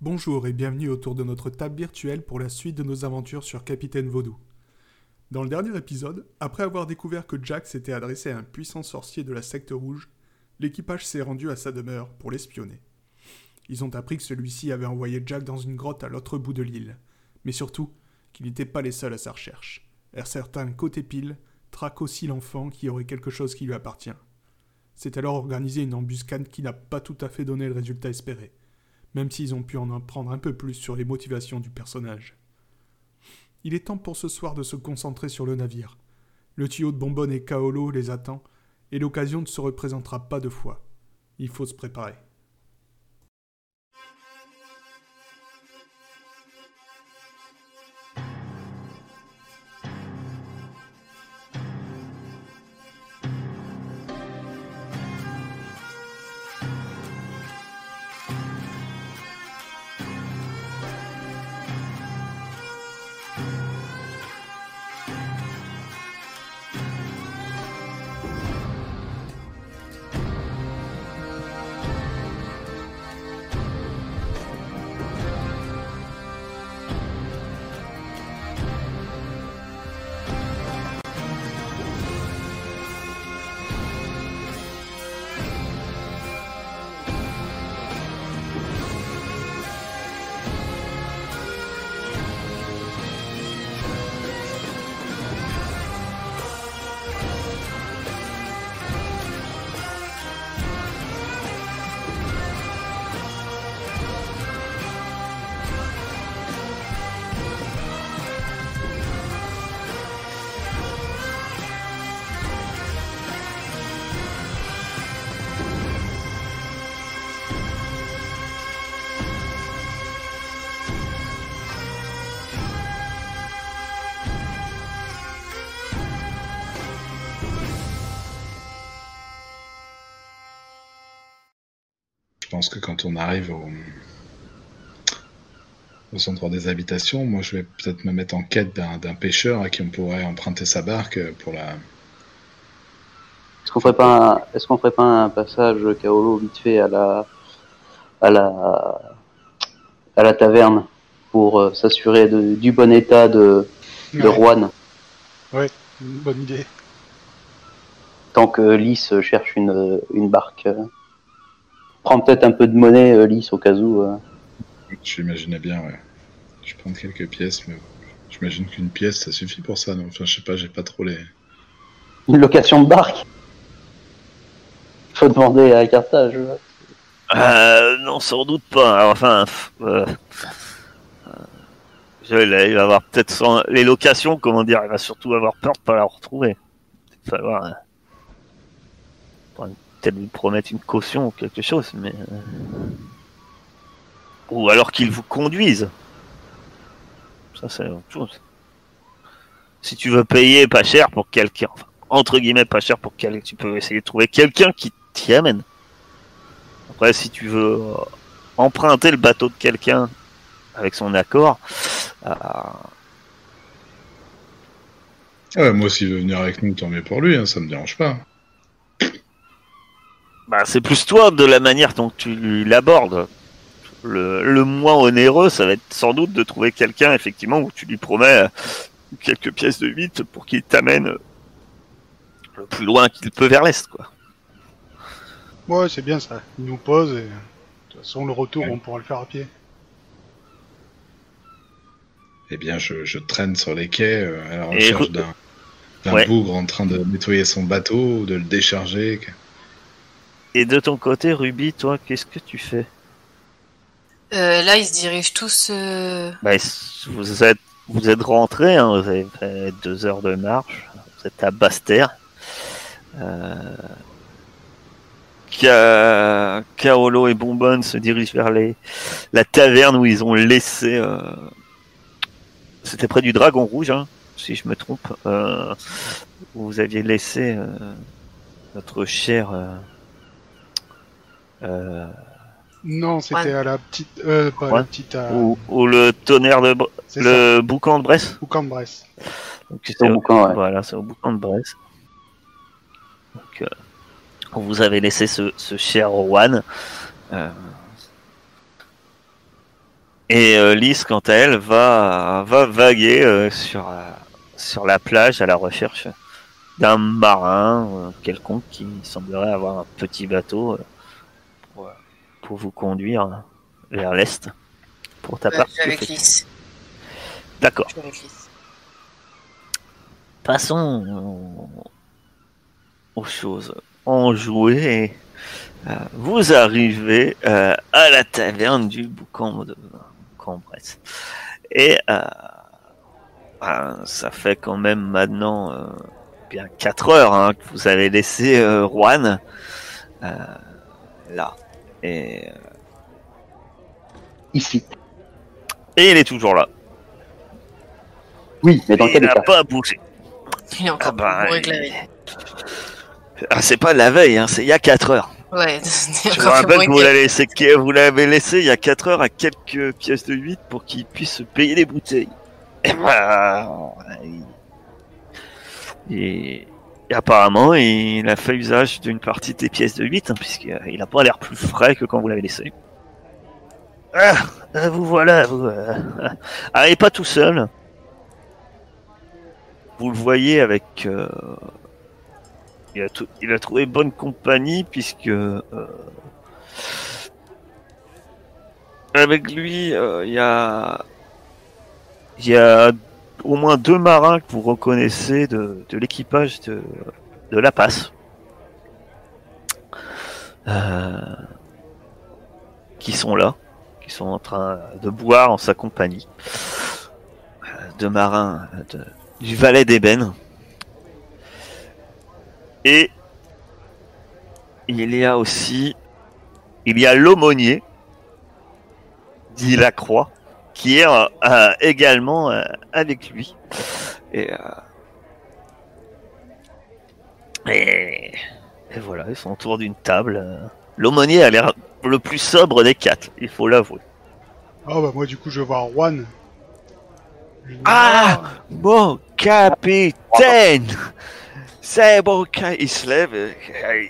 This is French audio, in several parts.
Bonjour et bienvenue autour de notre table virtuelle pour la suite de nos aventures sur Capitaine Vaudou. Dans le dernier épisode, après avoir découvert que Jack s'était adressé à un puissant sorcier de la secte rouge, l'équipage s'est rendu à sa demeure pour l'espionner. Ils ont appris que celui-ci avait envoyé Jack dans une grotte à l'autre bout de l'île, mais surtout qu'ils n'étaient pas les seuls à sa recherche. Un certain côté pile traque aussi l'enfant qui aurait quelque chose qui lui appartient. C'est alors organisé une embuscade qui n'a pas tout à fait donné le résultat espéré, même s'ils ont pu en apprendre un peu plus sur les motivations du personnage. Il est temps pour ce soir de se concentrer sur le navire. Le tuyau de Bonbonne et Kaolo les attend, et l'occasion ne se représentera pas deux fois. Il faut se préparer. Je pense que quand on arrive au, au centre des habitations, moi je vais peut-être me mettre en quête d'un pêcheur à qui on pourrait emprunter sa barque pour la. Est-ce qu'on ferait pas un, est-ce qu'on ferait pas un passage Kaolo vite fait à la à la à la taverne pour euh, s'assurer de- du bon état de de Ouais. Juan? Ouais, une bonne idée. tant que Lys cherche une une barque. euh. Prends peut-être un peu de monnaie euh, Lys au cas où. euh. J'imaginais bien, ouais. Je vais prendre quelques pièces, mais j'imagine qu'une pièce ça suffit pour ça, non? Enfin, je sais pas, j'ai pas trop les. Une location de barque? Faut demander à Carthage. Euh, non, sans doute pas. Alors, Enfin, euh, euh, je- il va avoir peut-être les locations, comment dire, il va surtout avoir peur de pas la retrouver. Il va falloir euh, peut-être lui promettre une caution ou quelque chose, mais euh, ou alors qu'il vous conduise. Ça c'est autre chose. Si tu veux payer pas cher pour quelqu'un, enfin, entre guillemets pas cher pour quelqu'un, tu peux essayer de trouver quelqu'un qui t'y amène. Après, si tu veux euh, emprunter le bateau de quelqu'un avec son accord, euh, Ah ouais, moi, s'il veut venir avec nous, tant mieux pour lui, hein, ça me dérange pas. Bah, c'est plus toi de la manière dont tu l'abordes. Le, le moins onéreux, ça va être sans doute de trouver quelqu'un, effectivement, où tu lui promets euh, quelques pièces de 8 pour qu'il t'amène euh, le plus loin qu'il peut vers l'est, quoi. Ouais, c'est bien ça. Il nous pose et de toute façon, le retour, Ouais. on pourra le faire à pied. Eh bien, je, je traîne sur les quais euh, à la recherche re- d'un d'un Ouais. bougre en train de nettoyer son bateau ou de le décharger. Et de ton côté, Ruby, toi, qu'est-ce que tu fais? Euh, là, ils se dirigent tous. euh, bah, vous êtes vous êtes rentrés, hein, vous avez fait deux heures de marche, vous êtes à Basse-Terre. Euh, Ka- Kaolo et Bonbonne se dirigent vers les, la taverne où ils ont laissé. euh, C'était près du Dragon Rouge, hein, si je me trompe. euh, où vous aviez laissé euh, notre cher. Euh, euh, Non, c'était Ouais. à la petite. Euh, pas à Ouais. la petite. À... ou, ou le tonnerre de. Bre- C'est ça. Le boucan de Bresse. Ou Cambresse. Donc, C'est au boucan, ouais. Voilà, c'est au boucan de Bresse. Donc, euh, on vous avait laissé ce, ce cher. Euh, Et euh, Lys, quant à elle, va, va vaguer euh, sur, euh, sur la plage à la recherche d'un marin euh, quelconque qui semblerait avoir un petit bateau euh, euh, pour vous conduire vers l'est. Pour ta Ouais, part. avec Lys. D'accord. Passons aux choses enjouées. Euh, vous arrivez euh, à la taverne du Boucan de Cambrai. Et euh, ben, ça fait quand même maintenant euh, bien 4 heures hein, que vous avez laissé euh, Juan euh, là. Et, euh, Ici. et il est toujours là. Oui, mais dans Et quel il n'a pas bougé. Il est encore Ah bah, bourré la veille. Ah, c'est pas la veille, hein, c'est il y a 4 heures. Ouais, il est Je encore vous rappelle que vous l'avez laissé, que vous l'avez laissé il y a 4 heures à quelques pièces de 8 pour qu'il puisse se payer les bouteilles. Et, et, et apparemment, il a fait usage d'une partie des pièces de 8, hein, puisqu'il a pas l'air plus frais que quand vous l'avez laissé. Ah, ah, vous voilà, vous. Euh, ah, et pas tout seul. Vous le voyez avec. euh, il, a trouvé bonne compagnie, puisque. euh, avec lui, euh, il y a. Il y a au moins deux marins que vous reconnaissez de, l'équipage de, de La Passe. Euh, qui sont là, qui sont en train de boire en sa compagnie. Euh, Deux marins du Valais d'Ébène. Et il y a aussi, il y a l'aumônier, dit Lacroix, qui est euh, euh, également euh, avec lui. Et, euh, et, et voilà, ils sont autour d'une table. L'aumônier a l'air le plus sobre des quatre, il faut l'avouer. Ah bah moi du coup je vais voir Juan. Je Ah Mon capitaine C'est bon, il se lève,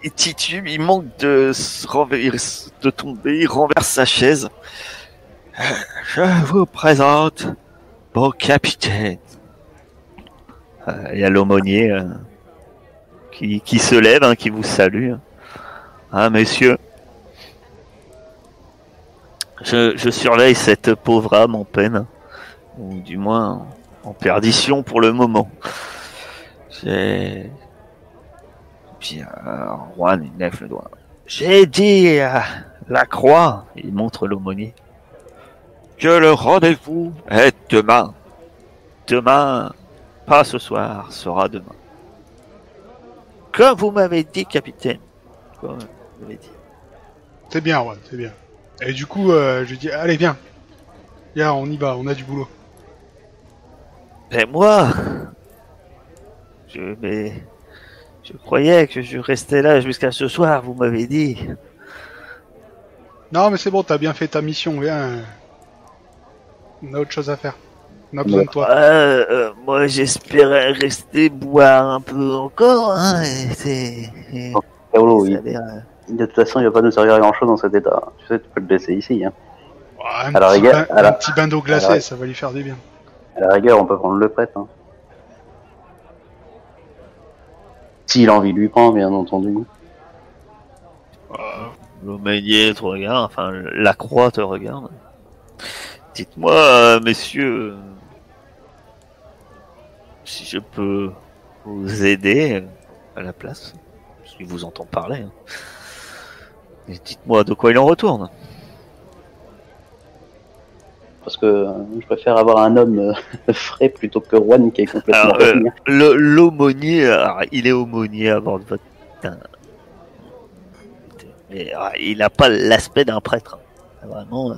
il titube, il manque de, se renver- de tomber, il renverse sa chaise. Je vous présente mon capitaine. Euh, Il y a l'aumônier euh, qui, se lève, hein, qui vous salue. Ah, messieurs, je, je surveille cette pauvre âme en peine ou du moins en perdition pour le moment. J'ai. Puis Juan lève doigt. J'ai dit la croix, il montre l'aumônier, que le rendez-vous est demain. Demain, pas ce soir, sera demain. Comme vous m'avez dit, capitaine. Comme vous m'avez dit. C'est bien Juan, c'est bien. Et du coup euh, je dis allez viens. Viens on y va, on a du boulot. Mais moi, je, mais, je croyais que je restais là jusqu'à ce soir, vous m'avez dit. Non mais c'est bon, t'as bien fait ta mission, viens. On a autre chose à faire. On a besoin de toi. Euh, euh, moi, j'espérais rester boire un peu encore, hein, et c'est... et Paolo, ça il- a l'air, euh, de toute façon, il va pas nous servir à grand chose dans cet état. Tu sais, tu peux le laisser ici. Hein. Un, petit rigueur- bain, un petit bain d'eau glacée, ça va lui faire du bien. À la rigueur, on peut prendre le prêtre. Hein. S'il a envie de lui prendre, bien entendu. L'aumônier te regarde, enfin, la croix te regarde. Dites-moi, euh, messieurs, euh, si je peux vous aider à la place, qu'il vous entend parler. hein. Et dites-moi de quoi il en retourne. Parce que euh, je préfère avoir un homme frais plutôt que Juan qui est complètement Alors, euh, revenu. le- l'aumônier, alors, il est aumônier à bord de votre. Mais ah, il n'a pas l'aspect d'un prêtre. Vraiment. euh,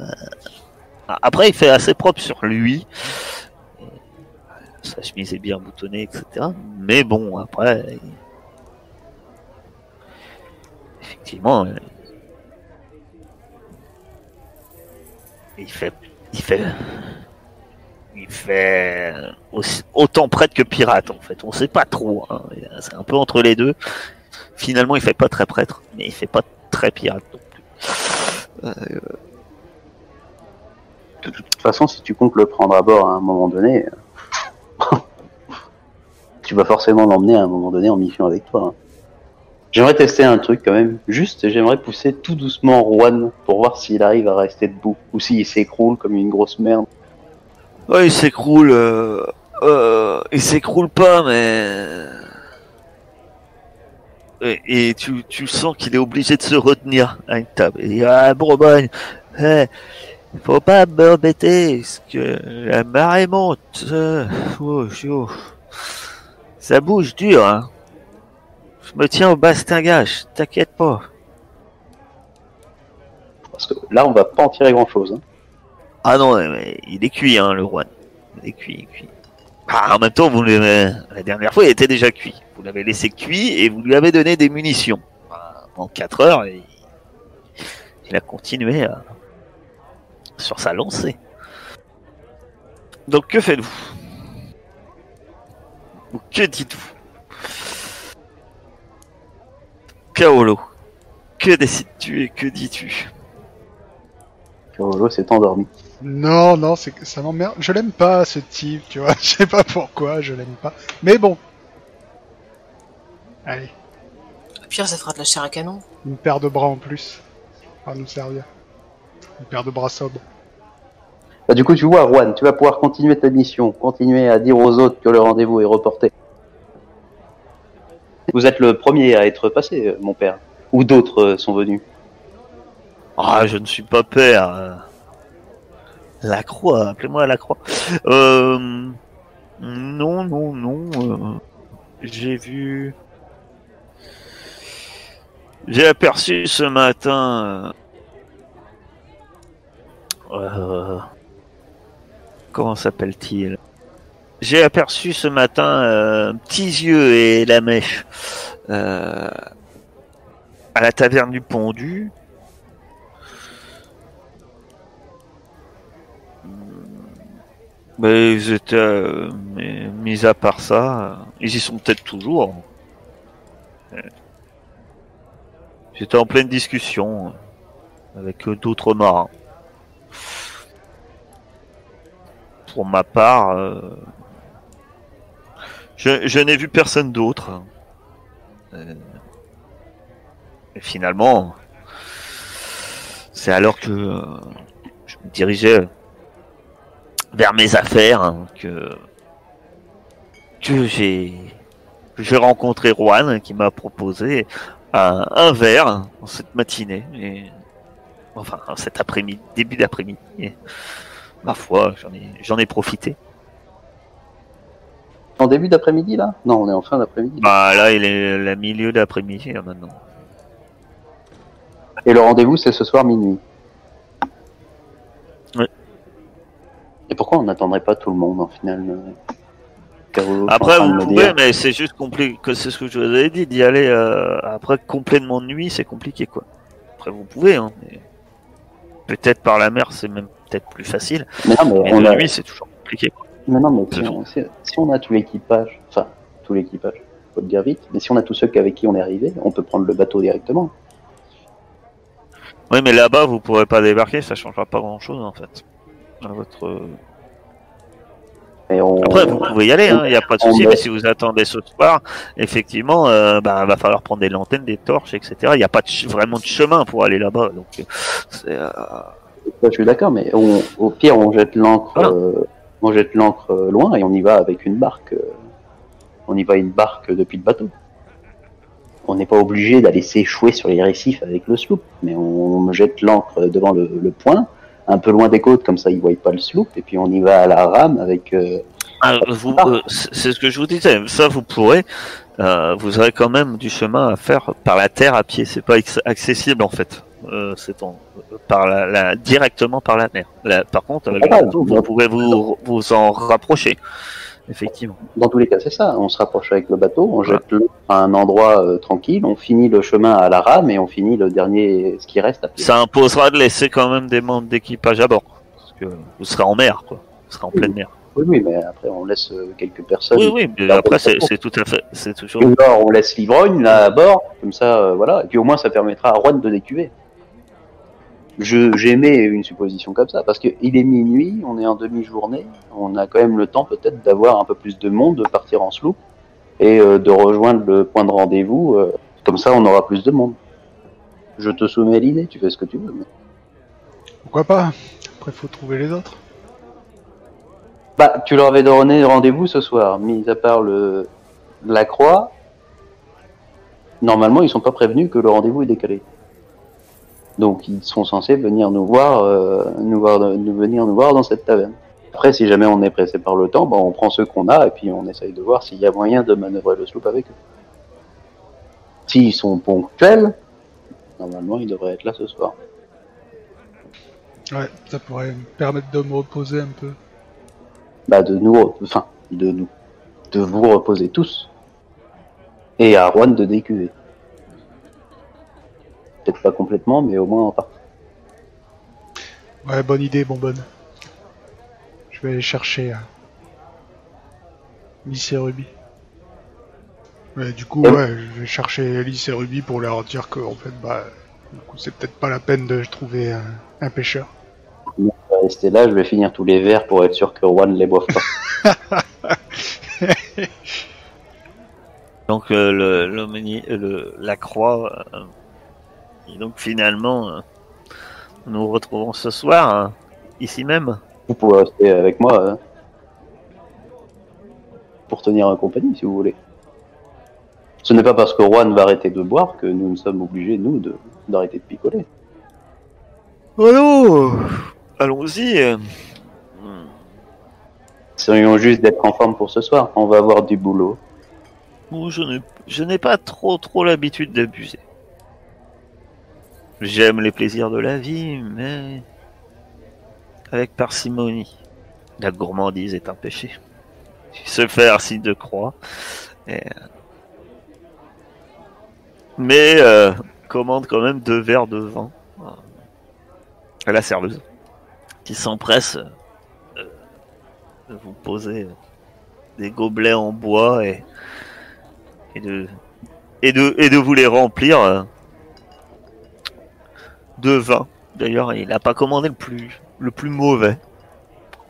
Après, il fait assez propre sur lui. Sa chemise est bien boutonnée, etc. Mais bon, après. Effectivement. Il fait. Il fait. Il fait autant prêtre que pirate en fait. On sait pas trop. hein. C'est un peu entre les deux. Finalement, il fait pas très prêtre, mais il fait pas très pirate non. Euh, De toute façon, si tu comptes le prendre à bord à un moment donné, euh, tu vas forcément l'emmener à un moment donné en mission avec toi. hein. J'aimerais tester un truc quand même. Juste, j'aimerais pousser tout doucement Juan pour voir s'il arrive à rester debout ou s'il s'écroule comme une grosse merde. Ouais, il s'écroule. Euh, euh, il s'écroule pas, mais. Et, tu, sens qu'il est obligé de se retenir à une table. Et ah, Bourgogne, eh, faut pas m'embêter, parce que la marée monte. euh, oh, chaud. Ça bouge dur, hein. Je me tiens au bastingage, t'inquiète pas. Parce que là, on va pas en tirer grand chose. Ah non, mais- il est cuit, hein, le roi. Il est cuit, il est cuit. Ah, en même temps, vous l'avez- la dernière fois, il était déjà cuit. Vous l'avez laissé cuit et vous lui avez donné des munitions. En 4 heures, et il a continué à- sur sa lancée. Donc, que faites-vous? Ou que dites-vous? Kaolo, que décides-tu et que dis-tu? Kyolo s'est endormi. Non, non, c'est que ça m'emmerde. Je l'aime pas, ce type, tu vois. Je sais pas pourquoi, je l'aime pas. Mais bon. Allez, Au pire, ça fera de la chair à canon. une paire de bras en plus. Va nous servir. Une paire de bras sobres. Bah, du coup, tu vois, Juan, tu vas pouvoir continuer ta mission, continuer à dire aux autres que le rendez-vous est reporté. Vous êtes le premier à être passé, euh, mon père. Ou d'autres euh, sont venus. Ah, je ne suis pas père. La croix, appelez-moi la croix. Euh, non, non, non. euh, J'ai vu. J'ai aperçu ce matin. Euh, comment s'appelle-t-il J'ai aperçu ce matin euh, Petits Yeux et la mèche euh, à la taverne du Pondu. Mais ils étaient, euh, mis à part ça, ils y sont peut-être toujours. J'étais en pleine discussion avec d'autres marins. Pour ma part, euh, je, n'ai vu personne d'autre. Euh, et finalement, c'est alors que euh, je me dirigeais vers mes affaires hein, que que j'ai rencontré Juan qui m'a proposé un, verre cette matinée enfin cet après-midi début d'après-midi ma foi j'en ai j'en ai profité En début d'après-midi, là? Non, on est en fin d'après-midi. bah là il est le milieu d'après-midi hein, maintenant Et le rendez-vous, c'est ce soir minuit. Ouais. Et pourquoi on n'attendrait pas tout le monde, en final euh, Carolo, après vous pouvez mais c'est juste compliqué que c'est ce que je vous avais dit d'y aller euh, après complètement de nuit c'est compliqué quoi après vous pouvez hein, mais peut-être par la mer c'est même peut-être plus facile Mais non, mais mais on de a... nuit c'est toujours compliqué Mais non, mais si on, si- si on a tout l'équipage, enfin, tout l'équipage, faut le dire vite, mais si on a tous ceux avec qui on est arrivé, on peut prendre le bateau directement. Oui, mais là-bas, vous pourrez pas débarquer, ça changera pas grand-chose en fait. À votre... On... Après, vous pouvez y aller, il n'y a pas de souci, met- mais si vous attendez ce soir, effectivement, euh, bah, va falloir prendre des lanternes, des torches, etc. Il n'y a pas de vraiment de chemin pour aller là-bas. Donc, euh, c'est, euh, Ça, je suis d'accord, mais on- au pire, on jette l'ancre, Voilà. euh, on jette l'ancre euh, loin et on y va avec une barque. euh, on y va une barque depuis le bateau. On n'est pas obligé d'aller s'échouer sur les récifs avec le sloop, mais on jette l'ancre devant le, le point, un peu loin des côtes, comme ça ils voient pas le sloop, et puis on y va à la rame avec. euh, ah, euh, c'est ce que je vous disais. Ça, vous pourrez. vous aurez quand même du chemin à faire par la terre à pied. C'est pas accessible en fait. Euh, en, par la, la- directement par la mer. Là, par contre, avec Ah, le bateau, vous pourrez vous, vous en rapprocher. Effectivement. Dans tous les cas, c'est ça. On se rapproche avec le bateau, on jette l'ancre à un endroit euh, tranquille, on finit le chemin à la rame et on finit le dernier, ce qui reste à pied. Ça imposera de laisser quand même des membres d'équipage à bord. Parce que vous serez en mer, quoi. Vous serez en pleine mer. Oui, oui, mais après on laisse euh, quelques personnes. Oui, oui, mais après, c'est tout à fait. C'est toujours. Et alors, on laisse l'ivrogne là à bord, comme ça, euh, voilà. Et puis au moins, ça permettra à Juan de décuver. Je j'aimais une supposition comme ça parce que il est minuit, on est en demi-journée, on a quand même le temps peut-être d'avoir un peu plus de monde, de partir en sloop et euh, de rejoindre le point de rendez-vous. euh, comme ça, on aura plus de monde. Je te soumets l'idée, tu fais ce que tu veux. mais- Pourquoi pas? Après, faut trouver les autres. Bah, tu leur avais donné rendez-vous ce soir, mis à part le la croix. Normalement, ils sont pas prévenus que le rendez-vous est décalé. Donc, ils sont censés venir nous voir, euh, nous voir, nous venir nous voir dans cette taverne. Après, si jamais on est pressé par le temps, bah, on prend ceux qu'on a et puis on essaye de voir s'il y a moyen de manœuvrer le sloop avec eux. S'ils sont ponctuels, normalement, ils devraient être là ce soir. Ouais, ça pourrait me permettre de me reposer un peu. bah, de nous, enfin, de nous, de vous reposer tous. Et à Juan de décuver. Peut-être pas complètement, mais au moins en partie. Ouais, bonne idée, bonbonne. Je vais aller chercher euh, et Ruby. Ouais, du coup, Euh. ouais, je vais chercher Alice et Ruby pour leur dire que, en fait, bah, du coup, c'est peut-être pas la peine de trouver un, un pêcheur. Je vais rester là, je vais finir tous les verres pour être sûr que Juan les boive pas. Donc euh, le, euh, le- la croix. euh, et donc finalement, euh, nous nous retrouvons ce soir hein, ici même. Vous pouvez rester avec moi hein, pour tenir en compagnie si vous voulez. Ce n'est pas parce que Juan va arrêter de boire que nous sommes obligés, nous, de- d'arrêter de picoler. Allô, allons-y. euh. Essayons juste d'être en forme pour ce soir. On va avoir du boulot. Bon, je n'ai, je n'ai pas trop trop l'habitude d'abuser. J'aime les plaisirs de la vie, mais avec parcimonie. La gourmandise est un péché. Se faire signe de croix. Euh, Mais euh, commande quand même deux verres de vin euh, à la serveuse, qui s'empresse euh, de vous poser des gobelets en bois et de et de et de vous les remplir de vin. D'ailleurs, il n'a pas commandé le plus le plus mauvais.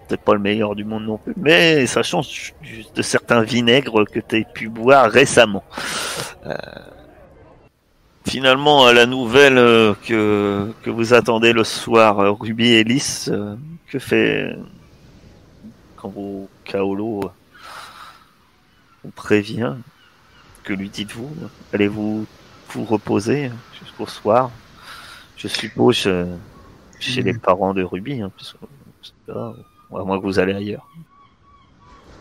Peut-être pas le meilleur du monde non plus, mais ça change de certains vinaigres que tu as pu boire récemment. Euh, finalement, euh, la nouvelle euh, que, que vous attendez le soir, Ruby et Lys, que fait quand vous Kaolo vous prévient que lui dites-vous? Allez-vous vous reposer jusqu'au soir? Je suppose euh, chez les parents de Ruby, hein, parce que là, à moins que vous allez ailleurs.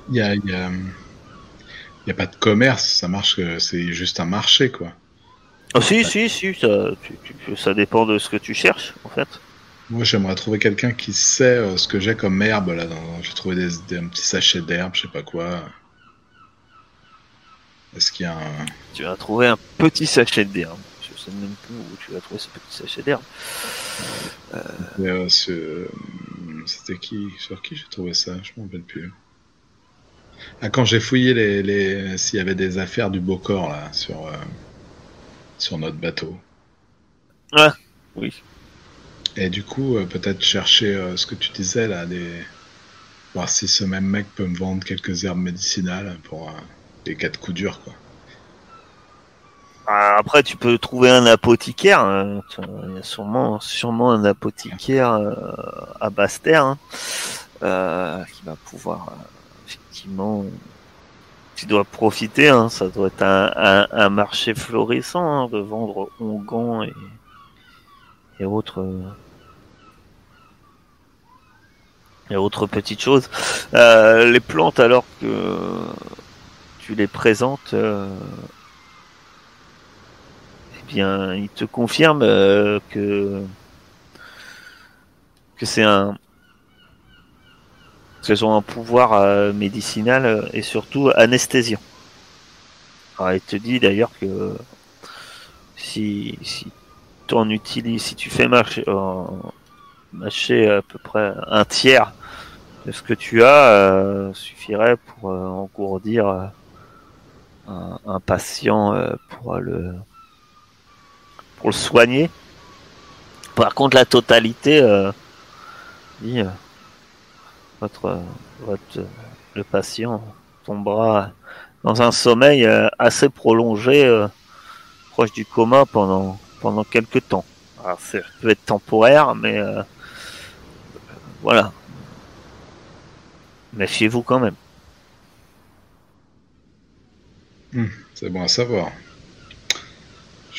Il y a, y a- il y a pas de commerce, ça marche, c'est juste un marché, quoi. Ah si, si, si, ça, tu- tu- ça dépend de ce que tu cherches, en fait. Moi, j'aimerais trouver quelqu'un qui sait euh, ce que j'ai comme herbe, là. Dans... J'ai trouvé des, des- un petit sachet d'herbe, je sais pas quoi. Est-ce qu'il y a un... Tu vas trouver un petit sachet d'herbe. Sais même plus où tu vas trouver ce petit sachet d'herbe. euh, C'était qui Sur qui j'ai trouvé ça? Je m'en rappelle plus. Ah, quand j'ai fouillé les, les... s'il y avait des affaires du Bocor, là, sur, euh, sur notre bateau. Oui. Et du coup, euh, peut-être chercher euh, ce que tu disais là, des... voir si ce même mec peut me vendre quelques herbes médicinales pour euh, des cas de coups durs, quoi. Ah, Après, tu peux trouver un apothicaire. hein. Il y a sûrement, sûrement un apothicaire euh, à Basse-Terre hein, euh, qui va pouvoir euh, effectivement. Tu dois profiter. Hein, ça doit être un, un, un marché florissant hein, de vendre onguents et, et autres. euh, et autres petites choses. Euh, les plantes, alors que tu les présentes, euh, il te confirme euh, que que c'est un qu'elles ont un pouvoir euh, médicinal euh, et surtout anesthésiant. Il te dit d'ailleurs que si si en utilises, si tu fais marcher, euh, à peu près un tiers de ce que tu as, suffirait pour engourdir un, patient pour le pour le soigner Par contre, la totalité, euh, euh, votre, euh, votre, euh, le patient tombera dans un sommeil assez prolongé, proche du coma pendant, pendant quelques temps. Alors, ça peut être temporaire, mais voilà. Méfiez-vous quand même. C'est bon à savoir.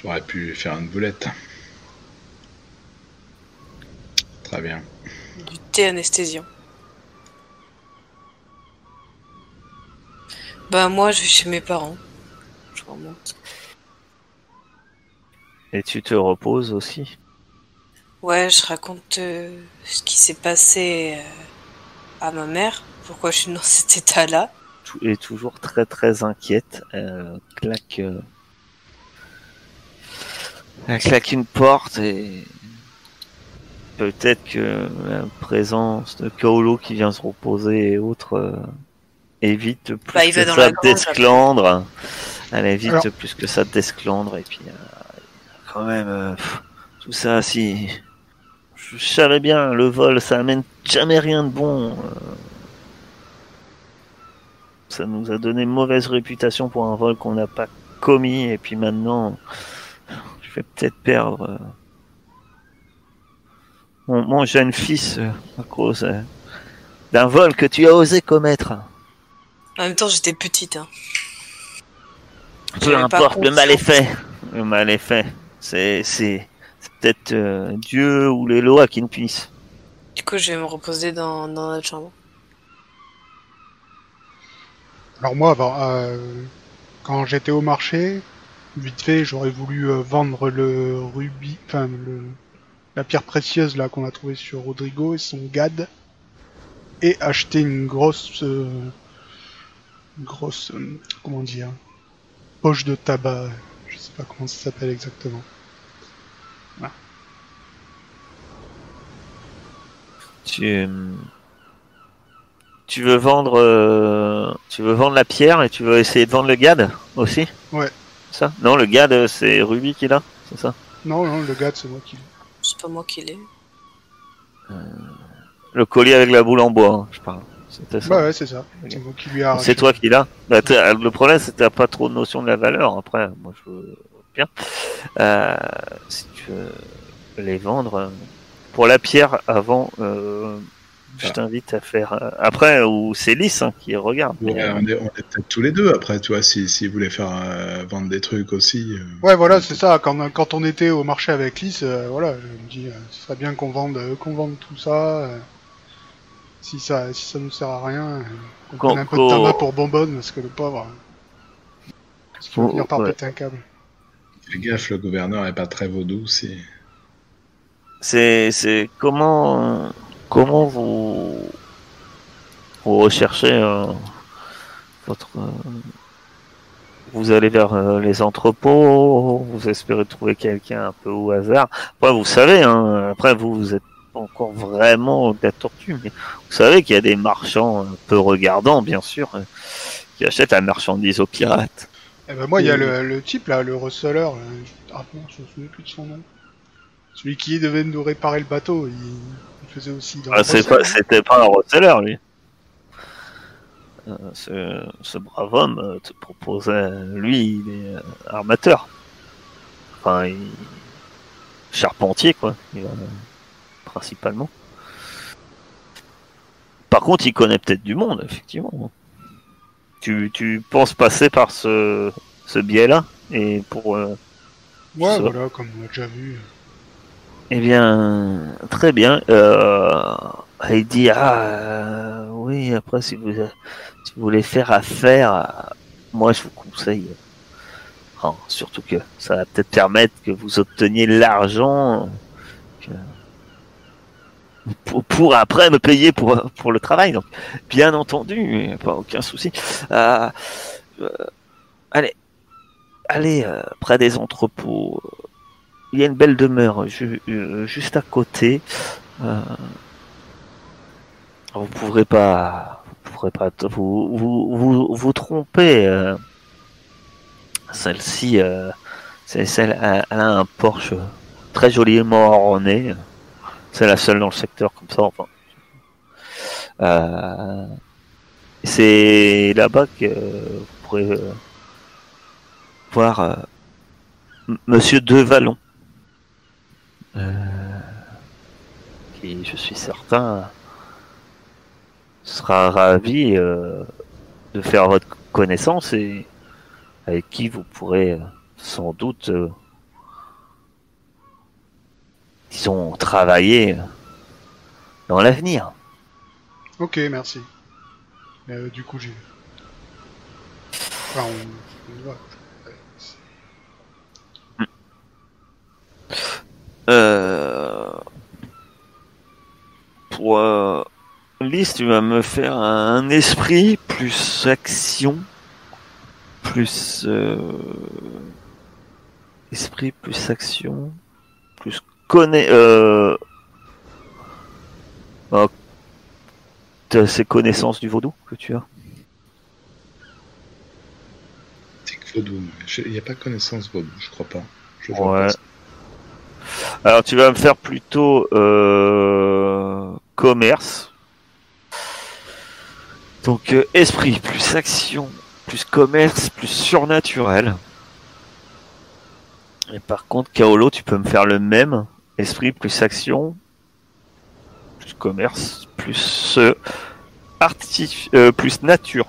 J'aurais pu faire une boulette. Très bien. Du thé anesthésiant. Bah moi je vais chez mes parents. Je remonte. Et tu te reposes aussi? Ouais, je raconte euh, ce qui s'est passé euh, à ma mère. Pourquoi je suis dans cet état-là? Et toujours très très inquiète. Euh, claque. Elle claque une porte et. Peut-être que la présence de Kaolo qui vient se reposer et autres euh, évite plus Bah, il que ça d'esclandre. Elle évite Alors- plus que ça d'esclandre et puis euh, quand même euh, pff, tout ça si je savais bien le vol ça amène jamais rien de bon. euh. Ça nous a donné mauvaise réputation pour un vol qu'on n'a pas commis et puis maintenant je vais peut-être perdre euh, mon, mon jeune fils euh, à cause euh, d'un vol que tu as osé commettre. En même temps, j'étais petite. Hein. Peu importe, le mal est fait. Le mal est fait. C'est, c'est, c'est peut-être euh, Dieu ou les lois qui nous punissent. Du coup, je vais me reposer dans, dans notre chambre. Alors moi, avant, euh, quand j'étais au marché, vite fait, j'aurais voulu euh, vendre le rubis, enfin le, la pierre précieuse là qu'on a trouvé sur Rodrigo et son gad, et acheter une grosse, euh, grosse, euh, comment dire, poche de tabac. Je sais pas comment ça s'appelle exactement. Tu, tu veux vendre, euh, tu veux vendre la pierre et tu veux essayer de vendre le gad aussi? Ouais. Ça Non, le gad euh, c'est Ruby qui l'a, c'est ça. Non, non, le gad c'est moi qui. C'est pas moi qui l'ai. Le collier avec la boule en bois, hein, je parle. C'était ça. Bah ouais, c'est ça. C'est moi qui lui ai arraché. C'est toi qui l'as. Bah, t'as- le problème, c'est que t'as pas trop de notion de la valeur. Après, moi, je veux bien. Euh, si tu veux les vendre euh, pour la pierre avant, euh, je t'invite à faire. euh, après, ou c'est lisse hein, qui regarde. Mais, euh, on est, on est peut-être tous les deux après, tu vois, si, si vous voulez faire euh, vendre des trucs aussi. euh. Ouais, voilà, c'est ça. Quand, quand on était au marché avec Lys, euh, voilà, je me dis, euh, ce serait bien qu'on vende, euh, qu'on vende tout ça. euh, si ça, si ça nous sert à rien, euh, qu'on Qu'on- prenne un peu de tabac pour bonbonne, parce que le pauvre, parce qu'il va finir par ouais. péter un câble. Fais gaffe, le gouverneur est pas très vaudou. Si... c'est, c'est comment, comment vous, vous recherchez euh, votre. euh, vous allez vers euh, les entrepôts, vous espérez trouver quelqu'un un peu au hasard. Après, vous savez, hein, après vous, vous êtes pas encore vraiment de la tortue, mais vous savez qu'il y a des marchands un peu regardants, bien sûr, qui achètent la marchandise aux pirates. Eh ben moi, il y a le, le type là, le receleur. je- Ah non, je me souviens plus de son nom. Celui qui devait nous réparer le bateau, il faisait aussi dans Ah, pas, c'était pas un reseller, lui. Euh, ce, ce brave homme euh, te proposait, lui, il est euh, armateur. Enfin, il... charpentier, quoi, il va- principalement. Par contre, il connaît peut-être du monde, effectivement. Tu, tu penses passer par ce, ce biais-là et pour euh, Ouais, voilà, comme on l'a déjà vu. Eh bien, très bien. Euh, il dit ah euh, oui. Après, si vous si vous voulez faire affaire, euh, moi je vous conseille. euh, hein, surtout que ça va peut-être permettre que vous obteniez l'argent pour, après me payer pour pour le travail. Donc, bien entendu, pas aucun souci. Euh, allez, allez près des entrepôts il y a une belle demeure euh, juste à côté. Euh, vous pourrez pas, vous pourrez pas vous vous vous, vous tromper. euh. Celle-ci, euh, c'est celle, elle a un Porsche très joliment ornée. C'est la seule dans le secteur comme ça, enfin. Euh, c'est là-bas que vous pourrez euh, voir Monsieur Devalon. Euh, qui, je suis certain, sera ravi euh, de faire votre connaissance et avec qui vous pourrez euh, sans doute, disons, travailler dans l'avenir. Ok, merci. Du coup, j'ai. on y va. Euh... Pour euh... Lys, tu vas me faire un esprit plus action plus euh... esprit plus action plus connaît euh... t'as ces connaissances du vaudou que tu as C'est vaudou. Il n'y a pas connaissance vaudou, je crois pas. Je Ouais. Alors tu vas me faire plutôt euh, commerce. Donc euh, esprit plus action plus commerce plus surnaturel. Et par contre Kaolo tu peux me faire le même esprit plus action plus commerce plus euh, artif- euh, plus nature.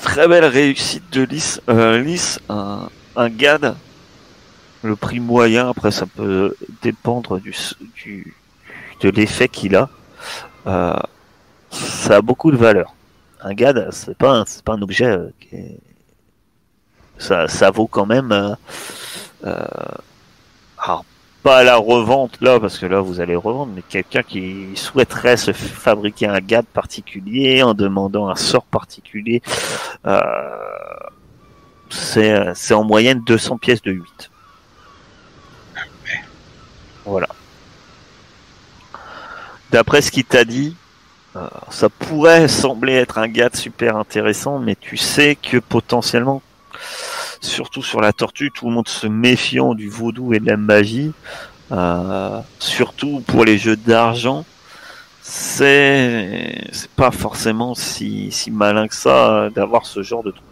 Très belle réussite de Lys. Euh, Lys, un, un GAD le prix moyen, après ça peut dépendre du, du de l'effet qu'il a. Euh, ça a beaucoup de valeur. Un GAD, c'est pas un, c'est pas un objet euh, qui est... ça, ça vaut quand même. euh, euh, alors, pas la revente là, parce que là vous allez revendre, mais quelqu'un qui souhaiterait se fabriquer un GAD particulier en demandant un sort particulier, euh, c'est c'est en moyenne 200 pièces de 8. Voilà. D'après ce qu'il t'a dit, euh, ça pourrait sembler être un gars super intéressant, mais tu sais que potentiellement, surtout sur la tortue, tout le monde se méfiant du vaudou et de la magie, euh, surtout pour les jeux d'argent, c'est c'est pas forcément si, si malin que ça euh, d'avoir ce genre de truc.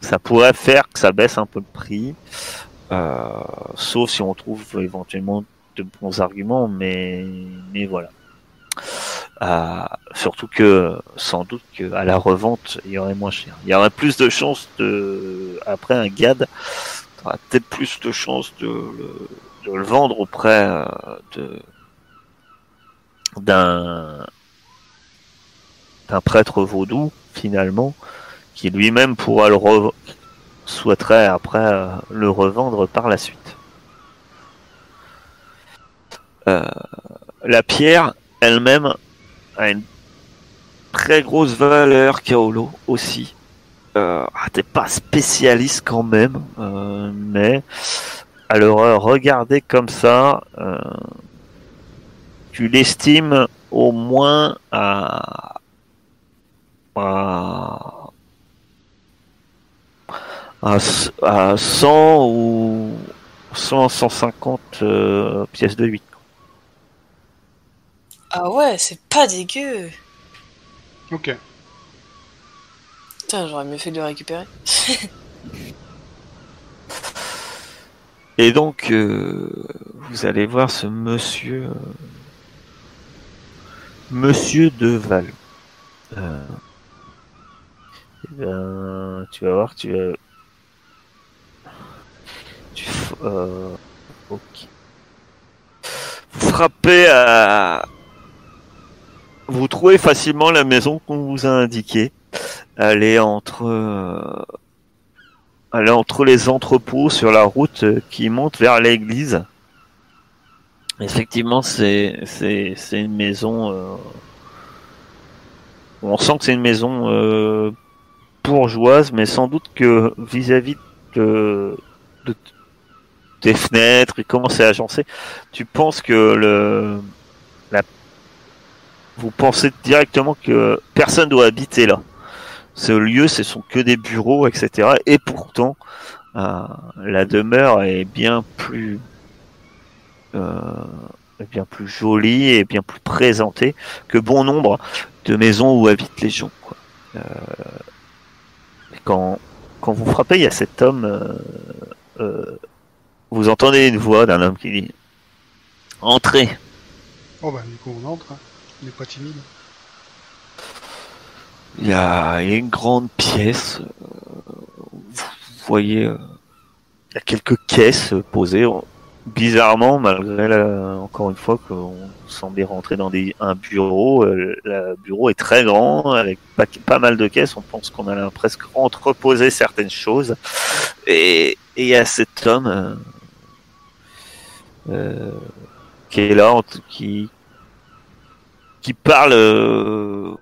Ça pourrait faire que ça baisse un peu le prix. Euh, sauf si on trouve éventuellement de bons arguments, mais, mais voilà. Euh, surtout que sans doute que à la revente il y aurait moins cher. Il y aurait plus de chances de après un GAD, peut-être plus de chances de le, vendre auprès euh, de d'un d'un prêtre vaudou finalement qui lui-même pourra le re- souhaiterait après euh, le revendre par la suite. Euh, la pierre elle-même a une très grosse valeur, Kaolo aussi. Euh, ah, T'es pas spécialiste quand même, euh, mais alors regarder comme ça, tu l'estimes au moins à, à à, à 100 ou 100, 150 euh, pièces de 8. Ah ouais, c'est pas dégueu. Ok. Putain, j'aurais mieux fait de le récupérer. Et donc, euh, vous allez voir ce monsieur, euh, monsieur Deval. Euh, eh ben, tu vas voir, tu vas, euh. Vous frappez à, vous trouvez facilement la maison qu'on vous a indiquée. Elle est entre, euh, elle est entre les entrepôts sur la route qui monte vers l'église. Effectivement, c'est c'est c'est une maison. euh, On sent que c'est une maison euh, bourgeoise, mais sans doute que vis-à-vis de, de- des fenêtres et comment c'est agencé, tu penses que le la vous pensez directement que personne doit habiter là. Ce lieu, ce sont que des bureaux, etc. Et pourtant, la demeure est bien plus euh, bien plus jolie et bien plus présentée que bon nombre de maisons où habitent les gens. Quoi. Euh, quand, quand vous frappez, il y a cet homme, euh, euh, vous entendez une voix d'un homme qui dit Entrez. Oh bah du coup on entre, hein. il n'est pas timide. Il y a, il y a une grande pièce. Vous voyez, il y a quelques caisses posées bizarrement, malgré la, encore une fois qu'on semblait rentrer dans des, un bureau, euh, le bureau est très grand avec pas, pas mal de caisses. On pense qu'on a presque entreposé certaines choses. Et il y a cet homme euh, euh, qui est là, qui qui parle euh,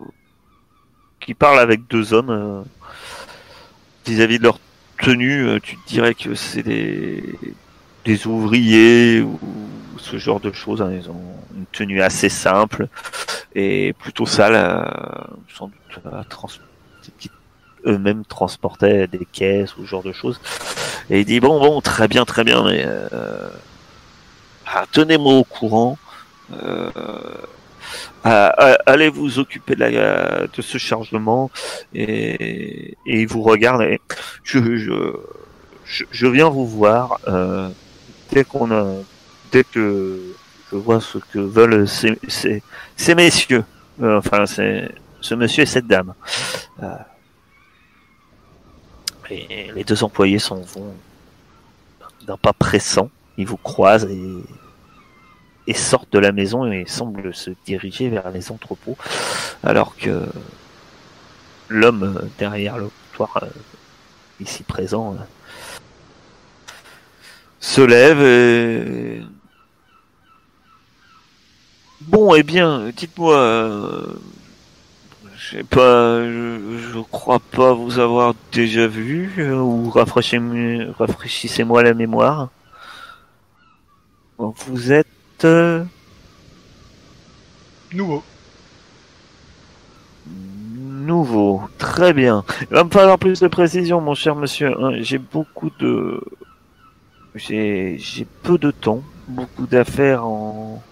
qui parle avec deux hommes vis-à-vis -vis de leur tenue. Tu dirais que c'est des des ouvriers ou ce genre de choses. Hein. Ils ont une tenue assez simple et plutôt sale, euh, sans doute euh, eux-mêmes transportaient des caisses ou ce genre de choses. Et il dit bon bon très bien très bien mais euh, ah, tenez-moi au courant. Euh, allez vous occuper de, ce chargement et, vous regarde et je, viens vous voir euh, dès qu'on a, dès que je vois ce que veulent ces, messieurs, euh, enfin ce monsieur et cette dame. Euh, et les deux employés s'en vont d'un pas pressant. Vous croisent et, et sortent de la maison et semblent se diriger vers les entrepôts, alors que l'homme derrière le comptoir, euh, ici présent, se lève et... Bon, eh bien, dites-moi, euh, je sais pas, je, crois pas vous avoir déjà vu, euh, ou rafraîchissez-moi la mémoire. Vous êtes... Euh, nouveau. Nouveau, très bien. Il va me falloir plus de précision, mon cher monsieur. Hein. J'ai beaucoup de j'ai peu de temps, beaucoup d'affaires en.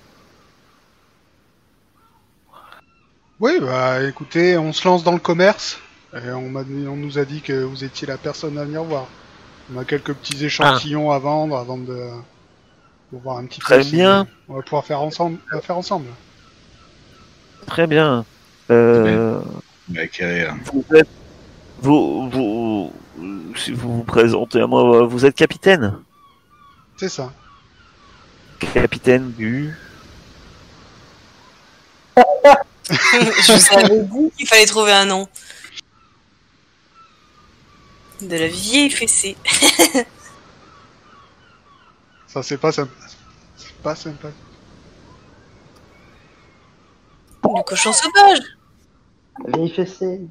Oui, bah écoutez, on se lance dans le commerce. Et on, on nous a dit que vous étiez la personne à venir voir. On a quelques petits échantillons à vendre avant de, voir un petit Très bien. on va pouvoir faire ensemble. faire ensemble. Très bien. Euh, vous êtes, vous, vous, si vous vous présentez à moi, vous êtes capitaine. C'est ça. Capitaine du. Je vous avais dit qu'il fallait trouver un nom. De la vieille fessée. Ça, c'est pas sympa. C'est pas sympa. Du cochon sauvage. Vieille.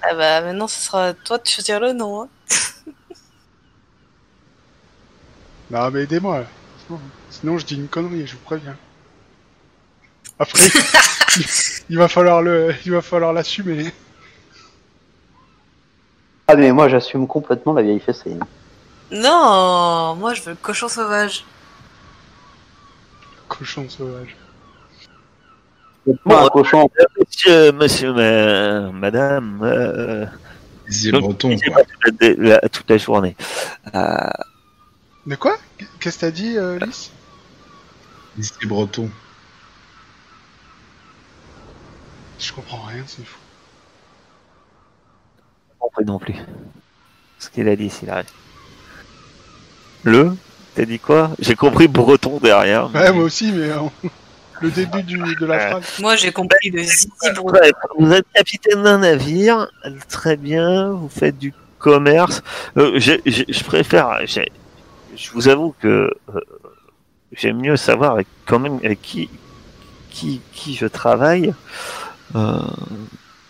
Ah bah maintenant ce sera toi de choisir le nom. Hein. Non, mais aidez-moi. Sinon, je dis une connerie, je vous préviens. Après, il va falloir le, il va falloir l'assumer. Ah, mais moi, j'assume complètement la vieille fessée. Non, moi, je veux le cochon sauvage. Cochon sauvage. Bon, un cochon. Monsieur, monsieur, madame. Euh, breton, toute la journée. Euh, de quoi? Qu'est-ce que t'as dit, euh, Lys? Ici breton. Je comprends rien, c'est fou. Je non plus. Ce qu'il a dit, s'il arrive. Le? T'as dit quoi? J'ai compris breton derrière. Ouais, moi aussi, mais euh, le début du, de la phrase. Moi, j'ai compris le zizi breton. vous êtes capitaine d'un navire, très bien, vous faites du commerce. Euh, je préfère, je vous avoue que euh, j'aime mieux savoir avec, quand même avec qui, qui, qui je travaille.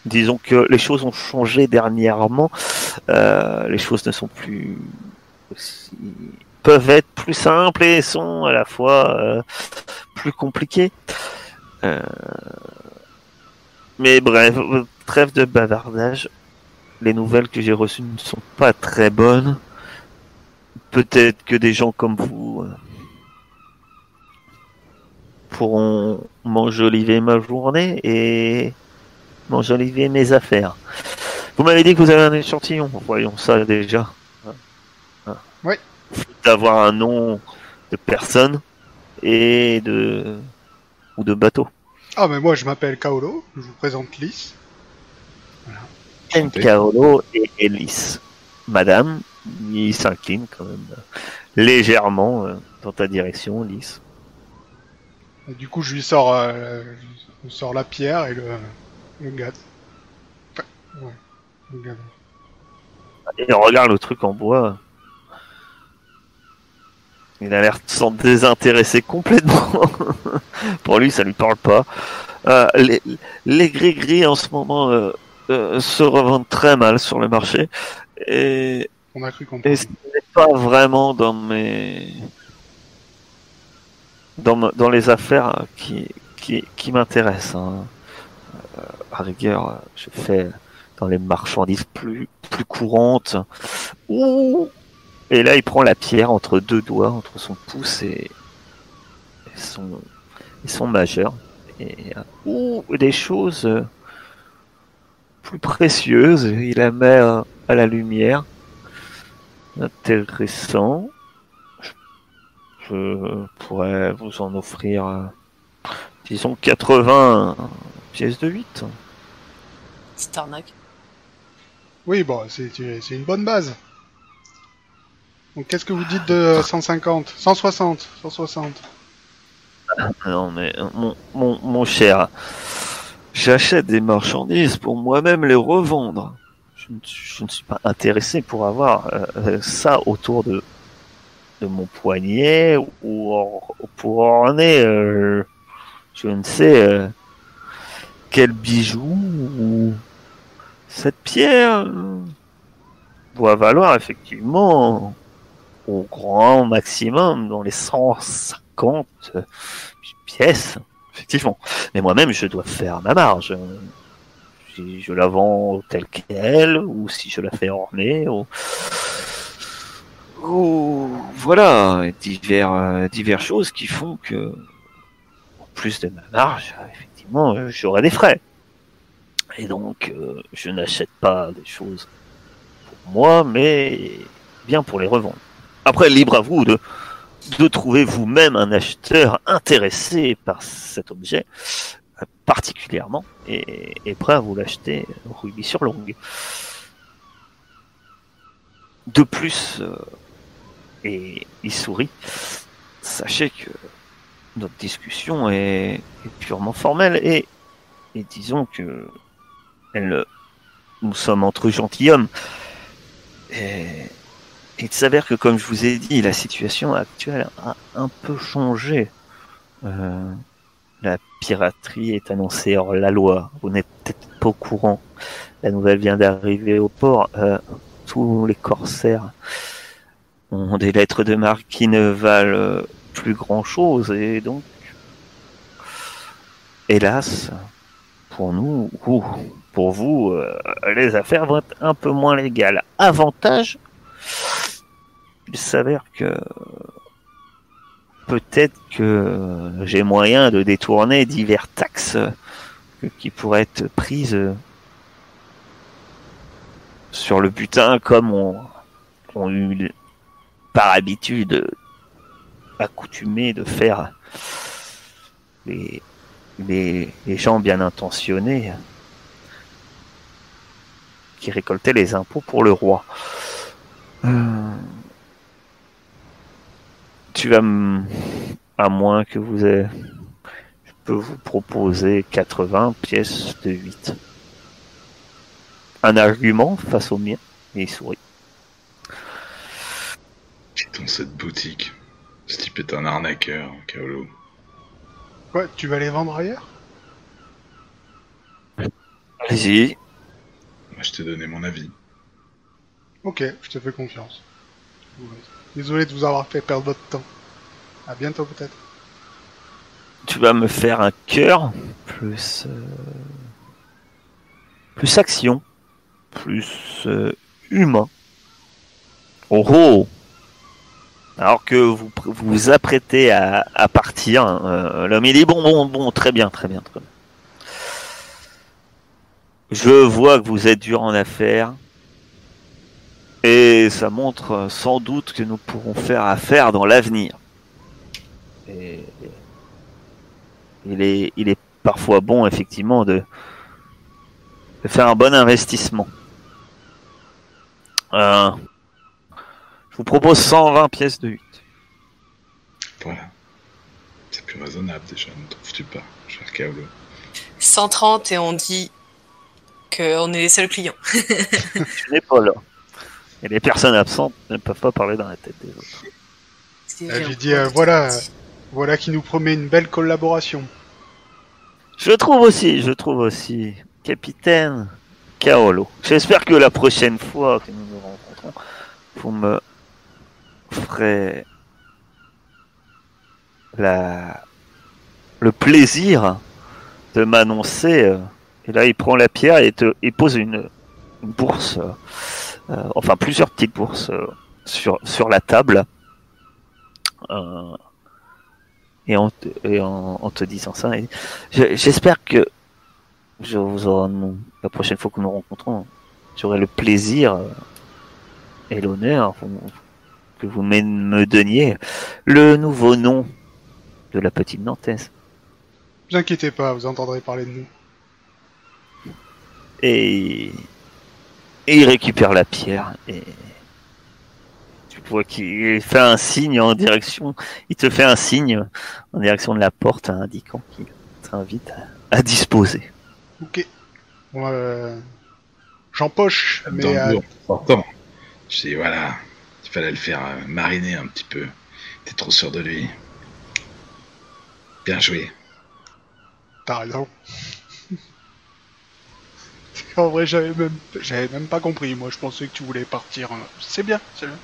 Euh, disons que les choses ont changé dernièrement. Euh, les choses ne sont plus aussi, peuvent être plus simples et sont à la fois plus compliquées. mais bref, trêve de bavardage. les nouvelles que j'ai reçues ne sont pas très bonnes. Peut-être que des gens comme vous euh, pourront m'enjoliver ma journée et m'enjoliver mes affaires. Vous m'avez dit que vous avez un échantillon. Voyons ça déjà. Oui. D'avoir un nom de personne et de ou de bateau. Ah, mais moi je m'appelle Kaolo, je vous présente Lys. Ken Kaolo et Ellis. Madame, il s'incline quand même légèrement euh, dans ta direction, Lys. Et du coup, je lui sors, euh, je lui sors la pierre et le, le gars. Enfin, ouais, le gars. Et on regarde le truc en bois. Il a l'air de s'en désintéresser complètement. Pour lui, ça lui parle pas. Euh, les, les gris-gris en ce moment euh, euh, se revendent très mal sur le marché. Et, On a cru comprendre. et ce n'est pas vraiment dans mes. Dans, les affaires qui, qui, qui m'intéressent. hein. Euh, à rigueur, euh, je fais dans les marchandises plus, plus courantes. Ouh et là, il prend la pierre entre deux doigts, entre son pouce et, son, son majeur. Et euh, ouh, des choses euh, plus précieuses. Il la met euh, à la lumière. Intéressant. Je, pourrais vous en offrir, euh, disons, 80 de 8. C'est arnaque. Oui, bon, c'est une bonne base. Donc, qu'est-ce que vous dites de 150 160 160 Non, mais mon, mon, mon cher, j'achète des marchandises pour moi-même les revendre. Je ne, je ne suis pas intéressé pour avoir euh, euh, ça autour de, de mon poignet ou pour orner, euh, je ne sais, euh, quel bijou ou cette pierre doit valoir effectivement au grand maximum dans les 150 pièces, effectivement. Mais moi-même, je dois faire ma marge. Si je la vends telle qu'elle, ou si je la fais orner, ou, ou voilà, divers, euh, divers choses qui font que, en plus de ma marge, effectivement, euh, j'aurai des frais. Et donc, euh, je n'achète pas des choses pour moi, mais bien pour les revendre. Après, libre à vous de, de trouver vous-même un acheteur intéressé par cet objet euh, particulièrement et, prêt à vous l'acheter rubis sur longue. De plus, et il sourit, sachez que notre discussion est, est purement formelle et, et disons que elle, nous sommes entre gentilshommes. Et, il s'avère que, comme je vous ai dit, la situation actuelle a un peu changé. Euh, la piraterie est annoncée hors la loi. Vous n'êtes peut-être pas au courant. La nouvelle vient d'arriver au port. Euh, tous les corsaires ont des lettres de marque qui ne valent plus grand-chose. Et donc, hélas, pour nous, ou pour vous, euh, les affaires vont être un peu moins légales. Avantage, il s'avère que peut-être que j'ai moyen de détourner divers taxes qui pourraient être prises sur le butin comme on, on eu par habitude accoutumé de faire les, gens bien intentionnés qui récoltaient les impôts pour le roi. Euh, tu vas. À moins que vous ayez... Je peux vous proposer 80 pièces de 8. Un argument face au mien. Et il sourit. Quittons cette boutique. Ce type est un arnaqueur, Kaolo. Quoi, tu vas les vendre ailleurs? Allez-y. Moi, je t'ai donné mon avis. Ok, je te fais confiance. Désolé de vous avoir fait perdre votre temps. À bientôt peut-être. Tu vas me faire un cœur plus... euh, Plus action. plus euh, humain. Oh, oh Alors que vous vous, apprêtez à, partir, euh, l'homme il dit bon, bon, bon, très bien, très bien, très bien. Je vois que vous êtes dur en affaires. Et ça montre sans doute que nous pourrons faire affaire dans l'avenir. Et il est, il est parfois bon, effectivement, de, faire un bon investissement. Euh, vous propose 120 pièces de 8. Voilà. C'est plus raisonnable déjà, ne trouves-tu pas, cher Kaolo 130 et on dit qu'on est les seuls clients. Je n'ai pas là. Et les personnes absentes ne peuvent pas parler dans la tête des autres. Ah, J'ai dit, euh, voilà, voilà qui nous promet une belle collaboration. Je trouve aussi, je trouve aussi. Capitaine Kaolo. J'espère que la prochaine fois que nous nous rencontrons, vous me le plaisir de m'annoncer. euh, Et là, il prend la pierre et pose une, bourse, euh, euh, enfin plusieurs petites bourses sur, sur la table. Et en, et en, en te disant ça, j'espère que je vous aurai, la prochaine fois que nous rencontrons, j'aurai le plaisir et l'honneur que vous me me donniez le nouveau nom de la petite Nantaise. Ne vous inquiétez pas, vous entendrez parler de nous. Et, et il récupère la pierre et tu vois qu'il fait un signe en direction, il te fait un signe en direction de la porte indiquant qu'il t'invite à, disposer. Ok. Bon, euh, J'empoche, mais euh, dis voilà, il fallait le faire euh, mariner un petit peu. T'es trop sûr de lui. Bien joué. t'as raison. en vrai, j'avais même, j'avais même pas compris. Moi, je pensais que tu voulais partir. C'est bien, c'est bien.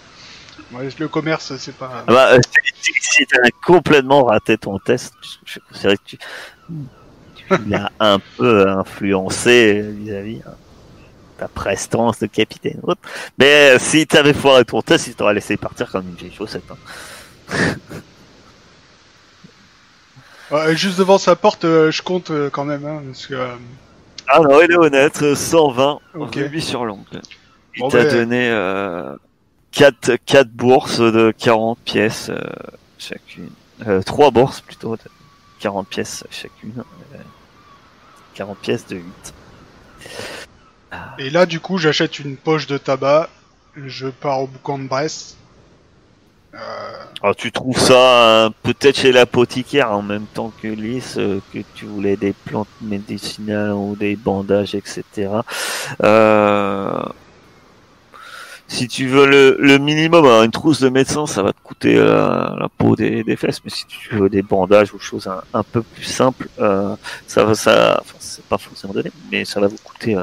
Ouais, le commerce, c'est pas. Ah bah, euh, si- si tu as complètement raté ton test, je considère que tu, tu l'as un peu influencé vis-à-vis hein, ta prestance de capitaine. Mais euh, si tu avais foiré ton test, il t'aurait laissé partir comme une vieille chaussette. hein. Ouais, juste devant sa porte, euh, je compte euh, quand même, hein, parce que. euh, Ah non, il est honnête, euh, 120 Ok. rubis sur l'ongle. Il Bon, t'a ben- donné euh, 4, 4 bourses de 40 pièces euh, chacune. Euh, 3 bourses plutôt de 40 pièces chacune. euh, 40 pièces de 8. Et là, du coup, j'achète une poche de tabac. Je pars au boucan de Brest. Euh, Alors tu trouves ça euh, peut-être chez l'apothicaire en même temps que Lys, euh, que tu voulais des plantes médicinales ou des bandages, etc. Euh, si tu veux le, le minimum, alors une trousse de médecin, ça va te coûter euh, la peau des, des fesses, mais si tu veux des bandages ou choses un, un peu plus simples, euh, ça va, ça, enfin, c'est pas forcément donné, mais ça va vous coûter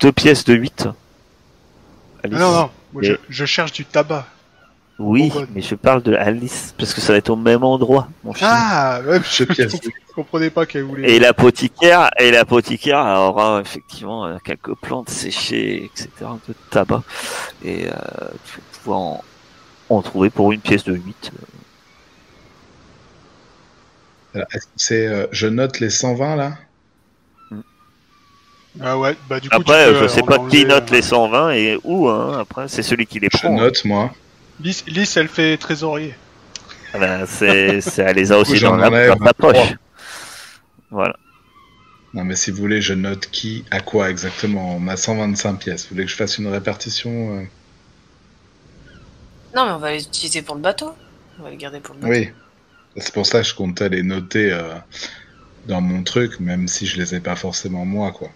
deux pièces de 8. ah non, non, moi, je, Et- je cherche du tabac. Oui, Pourquoi mais je parle de Alice, parce que ça va être au même endroit, mon. Ah, ouais, Je pièce. je comprenais pas qu'elle voulait. Et l'apothicaire, et l'apothicaire aura effectivement euh, quelques plantes séchées, etc., de tabac. Et euh, tu vas pouvoir en, en trouver pour une pièce de 8. Alors, est-ce que C'est, euh, je note les 120 là? Ah ouais, bah du coup, Après, tu peux, je euh, sais pas qui note euh, les 120 et où, hein. Après, c'est celui qui les Je prend. hein. note moi. Lys, Lys, elle fait trésorier. Ah ben, c'est, c'est, elle les a aussi j'en dans, la, dans trois. poche. Voilà. Non mais si vous voulez, je note qui à quoi exactement. On a 125 pièces. Vous voulez que je fasse une répartition euh Non, mais on va les utiliser pour le bateau. On va les garder pour le bateau. Oui. C'est pour ça que je comptais les noter euh, dans mon truc, même si je les ai pas forcément moi quoi.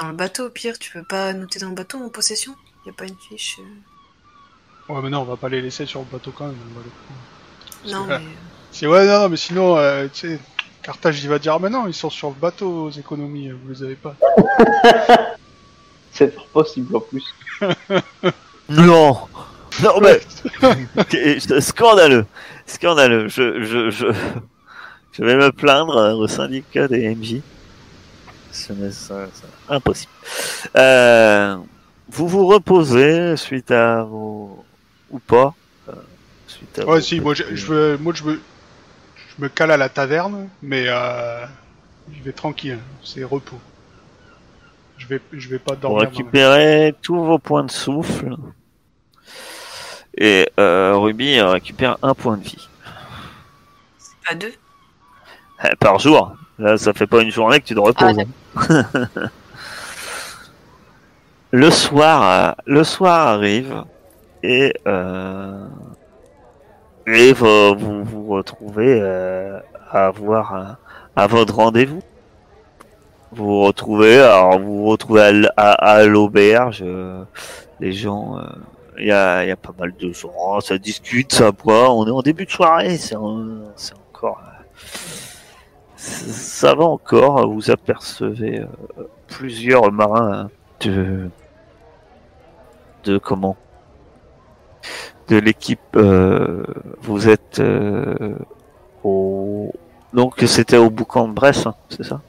Dans le bateau, au pire, tu peux pas noter dans le bateau en possession? Y a pas une fiche euh, Ouais, mais non, on va pas les laisser sur le bateau quand même. Non, mais. C'est ouais, non, mais sinon, euh, tu sais, Carthage, il va dire, ah, mais non, ils sont sur le bateau aux économies, vous les avez pas. C'est possible en plus. Non Non, mais. C'est scandaleux Scandaleux Je, je, je, je vais me plaindre euh, au syndicat des MJ. Ce n'est impossible. Euh, vous vous reposez suite à vos ou pas euh, suite à Ouais, vos si, moi je, je veux, moi je me, je me cale à la taverne, mais euh, je vais tranquille, c'est repos. Je vais, je vais pas Vous dormir. la- récupérez tous vos points de souffle. Et euh, Ruby récupère un point de vie. C'est pas deux? Eh, Par jour. Là, ça fait pas une journée que tu te reposes. Ah, hein. Le soir, euh, le soir arrive et euh, et vous vous, retrouvez euh, à avoir à votre rendez-vous. Vous vous retrouvez, alors vous vous retrouvez à, à, l'auberge. les gens, il y a, y a pas mal de gens, ça discute, ça boit. On est en début de soirée, c'est encore. Ça va encore, vous apercevez euh, plusieurs marins de de comment? De l'équipe euh, vous êtes euh, au donc c'était au boucan de Brest hein, c'est ça?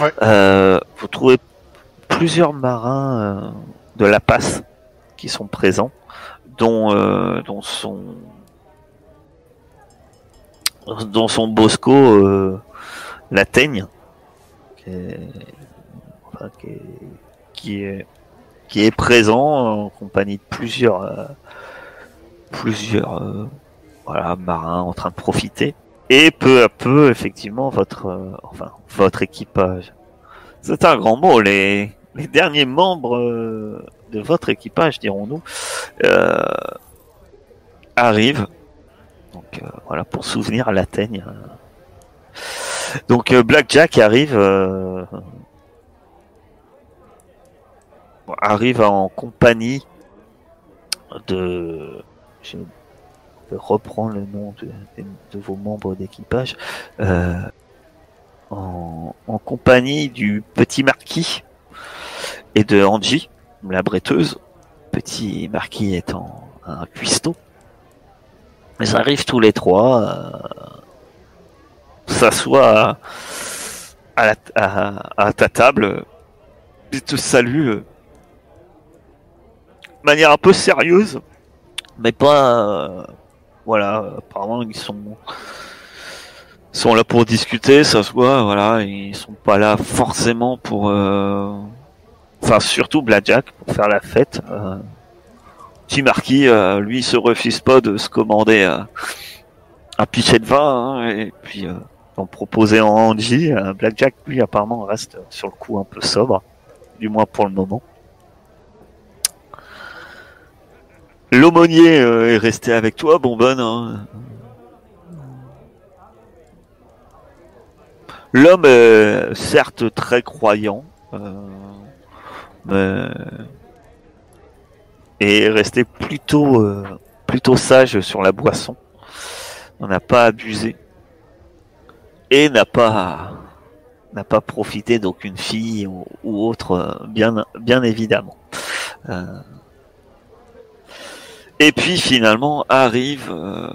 Ouais. Euh, vous trouvez plusieurs marins euh, de la passe qui sont présents dont euh, dont son dont son Bosco euh, la qui est, présent en compagnie de plusieurs euh, plusieurs euh, marins en train de profiter. Et peu à peu effectivement votre euh, enfin votre équipage. C'est un grand mot les derniers membres de votre équipage dirons-nous arrivent. Donc voilà pour souvenir à la teigne. Donc euh, Blackjack arrive euh, arrive en compagnie de je vais reprendre le nom de, vos membres d'équipage euh, en, compagnie du petit marquis et de Angie la bretteuse. Petit marquis étant un cuistot. Ils arrivent tous les trois s'assoient à, à, à ta table ils te saluent euh, de manière un peu sérieuse, mais pas. euh, voilà, apparemment ils sont là pour discuter, ça se voit, voilà, ils sont pas là forcément pour. euh, Enfin, surtout Blackjack pour faire la fête. Euh... Lui, il se refuse pas de se commander un pichet de vin hein, et puis d'en proposer en Angie. Euh, Blackjack, lui, apparemment, reste sur le coup un peu sobre, du moins pour le moment. L'aumônier euh, est resté avec toi, bonbonne. Hein. L'homme est certes très croyant, euh, mais est resté plutôt plutôt sage sur la boisson. On n'a pas abusé et n'a pas n'a pas profité d'aucune fille ou, autre, euh, bien bien évidemment. Euh, et puis finalement arrive euh,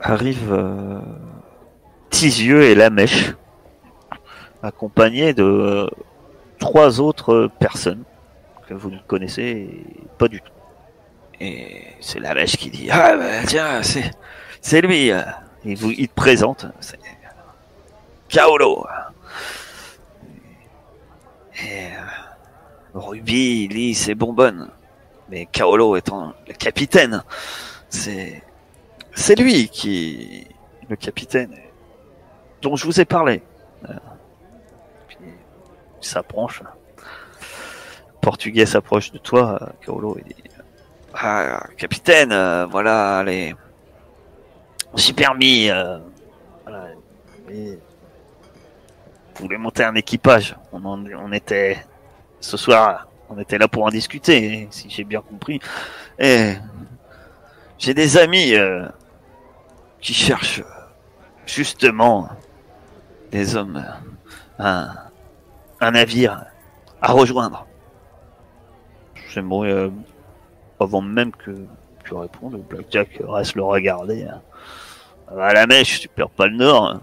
arrive euh, Tisieux et la mèche, accompagnés de euh, trois autres personnes que vous ne connaissez pas du tout. Et c'est la mèche qui dit Ah bah, tiens, c'est c'est lui. Il vous il te présente, c'est Kaolo. Euh, Ruby, Lys et Bonbonne. Mais Kaolo étant le capitaine, c'est c'est lui qui le capitaine dont je vous ai parlé. Puis, il s'approche. Portugais s'approche de toi, Kaolo, et dit Ah, capitaine, voilà les. On s'y permis. euh, voilà, vous voulez monter un équipage. On, en- on était. Ce soir, on était là pour en discuter, si j'ai bien compris. Et. J'ai des amis euh, qui cherchent justement des hommes, un, un navire à rejoindre. J'aimerais, euh, avant même que tu répondes, Blackjack reste le regarder. hein. À la mèche, tu perds pas le nord. hein.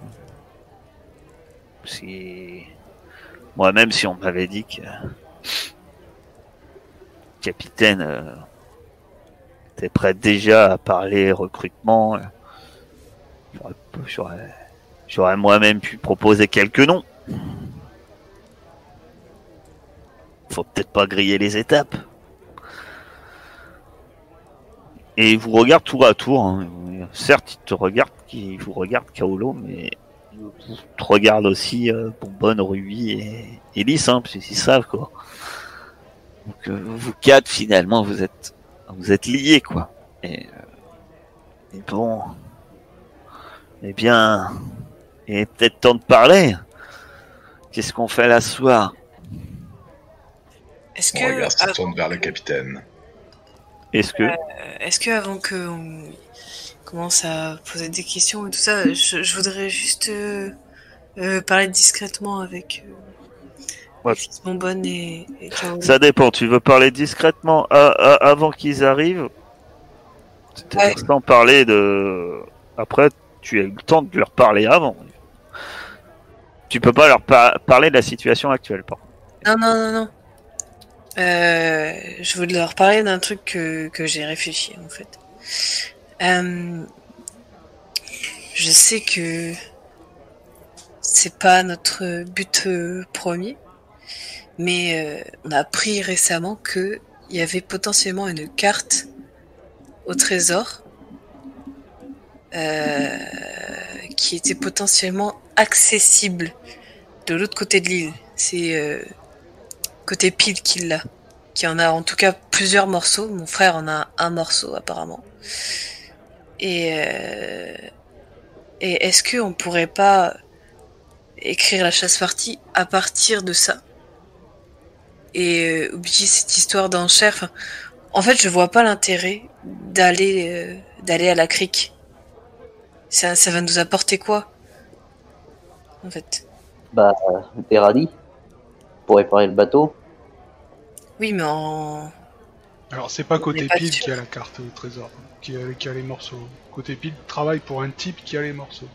Si Moi, même si on m'avait dit que capitaine euh, était prêt déjà à parler recrutement, euh, j'aurais- moi-même pu proposer quelques noms. Faut peut-être pas griller les étapes. Et il vous regarde tour à tour. hein. Certes, il te regarde, il vous regarde Kaolo, mais te regarde aussi euh, Bonbonne, Ruby et, et Lys, hein, parce qu'ils savent quoi. Donc euh, vous quatre finalement vous êtes vous êtes liés quoi. Et, euh, et bon, eh bien, il est peut-être temps de parler. Qu'est-ce qu'on fait là ce soir? Est-ce On que, regarde, se tourne vers le capitaine. Est-ce que est-ce que avant qu'on commence à poser des questions et tout ça, je, je voudrais juste euh, euh, parler discrètement avec euh, Ouais. avec et, ça dépend Tu veux parler discrètement avant qu'ils arrivent? Ouais. sans parler de. Après, tu as le temps de leur parler avant. Tu peux pas leur par- parler de la situation actuelle, par. Non, non, non, non. Euh, je voulais leur parler d'un truc que, que j'ai réfléchi, en fait. Euh, je sais que c'est pas notre but euh, premier, mais euh, on a appris récemment que il y avait potentiellement une carte au trésor euh, qui était potentiellement accessible de l'autre côté de l'île. C'est euh, côté pile qu'il. Qui en a en tout cas plusieurs morceaux. Mon frère en a un morceau apparemment. Et, euh, et est-ce qu'on pourrait pas écrire la chasse partie à partir de ça? Et euh, oublier cette histoire d'enchère. Enfin, en fait, je vois pas l'intérêt d'aller euh, d'aller à la crique. Ça, ça va nous apporter quoi En fait? Bah, des radis pour réparer le bateau. Oui, mais en Alors, c'est pas côté pile sûr. qui a la carte au trésor, qui a, qui a les morceaux. Côté pile travaille pour un type qui a les morceaux.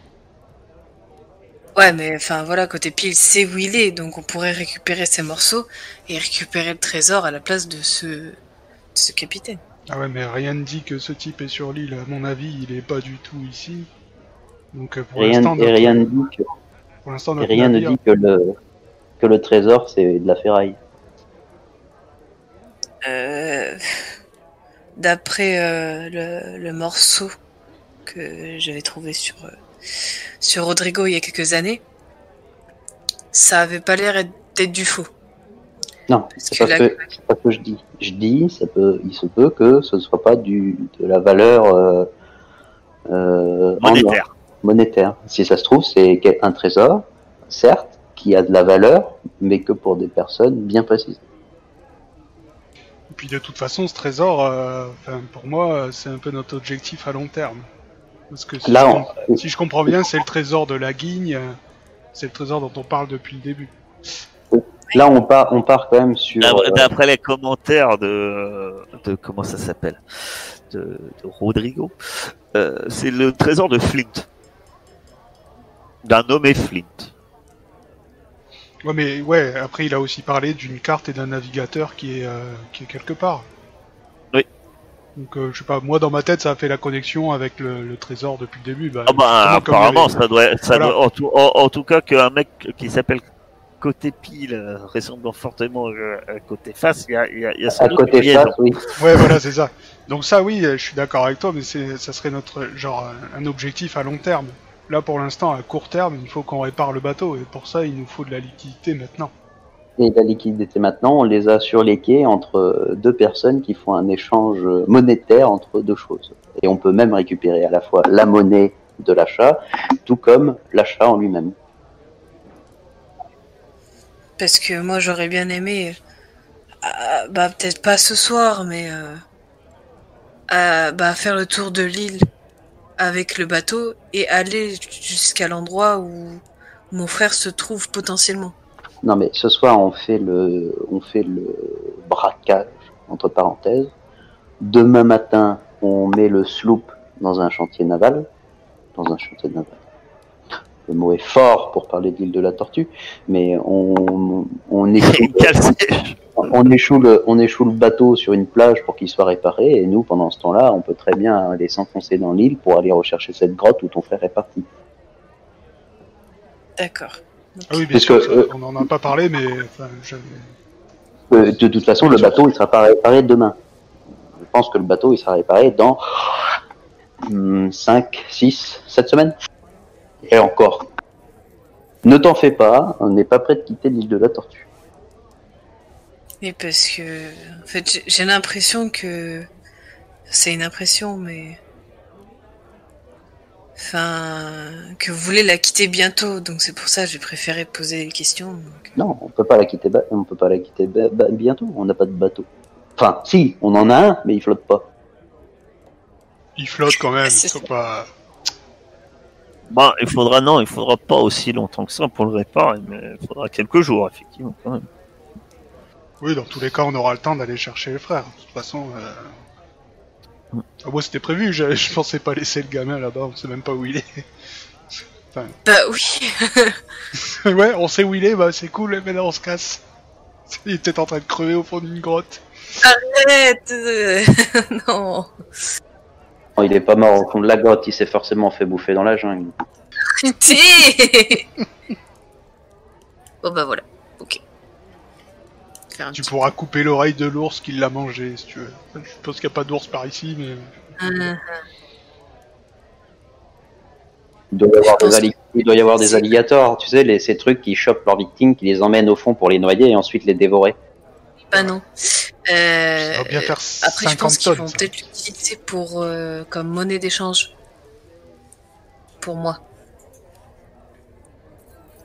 Ouais, mais enfin voilà, côté pile, c'est où il est, donc on pourrait récupérer ces morceaux et récupérer le trésor à la place de ce, de ce capitaine. Ah ouais, mais rien ne dit que ce type est sur l'île. À mon avis, il est pas du tout ici. Donc euh, pour Rien, l'instant, notre- rien ne dit que, pour l'instant, rien ne dit que le, que le trésor c'est de la ferraille. Euh, D'après euh, le, le morceau que j'avais trouvé sur, euh, sur Rodrigo il y a quelques années, ça avait pas l'air d'être du faux. Non, Parce c'est que pas, la- ce que, c'est pas ce que je dis. Je dis, ça peut, il se peut que ce ne soit pas du, de la valeur euh, euh, Monétaire. monétaire. Si ça se trouve, c'est un trésor, certes, qui a de la valeur, mais que pour des personnes bien précises. Et puis de toute façon, ce trésor, euh, enfin, pour moi, c'est un peu notre objectif à long terme. Parce que si, Là, je, on- com- si je comprends bien, c'est le trésor de la guigne, c'est le trésor dont on parle depuis le début. Là, on part, on part quand même sur. D'après euh, d'après les commentaires de, de comment ça s'appelle? De, de Rodrigo, euh, c'est le trésor de Flint, d'un nommé Flint. Ouais, mais ouais, après, il a aussi parlé d'une carte et d'un navigateur qui est, euh, qui est quelque part. Oui. Donc, euh, je sais pas, moi, dans ma tête, ça a fait la connexion avec le, le trésor depuis le début. Bah, Ah bah apparemment avait- ça doit, ça Voilà. doit en, tout, en, en tout cas qu'un mec qui s'appelle côté pile euh, ressemblant fortement euh, à côté face, il y a, il y a, il y a sans à doute côté liaison. face, oui. Ouais, voilà, c'est ça. Donc ça, oui, je suis d'accord avec toi, mais c'est, ça serait notre genre un objectif à long terme. Là, pour l'instant, à court terme, il faut qu'on répare le bateau, et pour ça, il nous faut de la liquidité maintenant. Et la liquidité maintenant, on les a sur les quais entre deux personnes qui font un échange monétaire entre deux choses. Et on peut même récupérer à la fois la monnaie de l'achat, tout comme l'achat en lui-même. Parce que moi j'aurais bien aimé, euh, bah peut-être pas ce soir, mais euh, euh, bah, faire le tour de l'île avec le bateau et aller jusqu'à l'endroit où mon frère se trouve potentiellement. Non, mais ce soir, on fait le, on fait le braquage, entre parenthèses. Demain matin, on met le sloop dans un chantier naval. Dans un chantier naval. Le mot est fort pour parler de l'île de la Tortue, mais on, on échoue, on échoue le, on échoue le bateau sur une plage pour qu'il soit réparé, et nous, pendant ce temps-là, on peut très bien aller s'enfoncer dans l'île pour aller rechercher cette grotte où ton frère est parti. D'accord. Ah oui, bien Parce sûr, que, euh, on n'en a pas parlé, mais enfin, je- Euh, de toute façon, le bateau, il sera pas réparé demain. Je pense que le bateau, il sera réparé dans 5, 6, 7 semaines. Et encore. Ne t'en fais pas, on n'est pas prêt de quitter l'île de la Tortue. Oui, parce que en fait, j'ai- l'impression que c'est une impression, mais enfin que vous voulez la quitter bientôt, donc c'est pour ça que j'ai préféré poser les questions. donc. Non, on peut pas la quitter, ba- on peut pas la quitter ba- ba- bientôt. On n'a pas de bateau. Enfin, si, on en a un, mais il flotte pas. il flotte quand même. C'est faut ça. pas... Bon, il faudra non, il faudra pas aussi longtemps que ça pour le réparer, mais il faudra quelques jours effectivement quand même. Oui, dans tous les cas, on aura le temps d'aller chercher les frères. De toute façon, euh... ah, moi c'était prévu. Je, je pensais pas laisser le gamin là-bas. On sait même pas où il est. Bah oui. ouais, on sait où il est. Bah c'est cool. Mais maintenant on se casse. Il est peut-être en train de crever au fond d'une grotte. Arrête. euh, non. Il est pas mort au fond de la grotte, il s'est forcément fait bouffer dans la jungle. Bon bah voilà. Ok. Tu pourras couper l'oreille de l'ours qui l'a mangé, si tu veux. Je suppose qu'il n'y a pas d'ours par ici, mais... Il doit y avoir des, pense alli- il doit y avoir des alligators, tu sais, les, ces trucs qui chopent leurs victimes, qui les emmènent au fond pour les noyer et ensuite les dévorer. Bah non. Euh, Ça va bien faire Après, je 50 pense qu'ils vont peut-être l'utiliser pour euh, comme monnaie d'échange. Pour moi.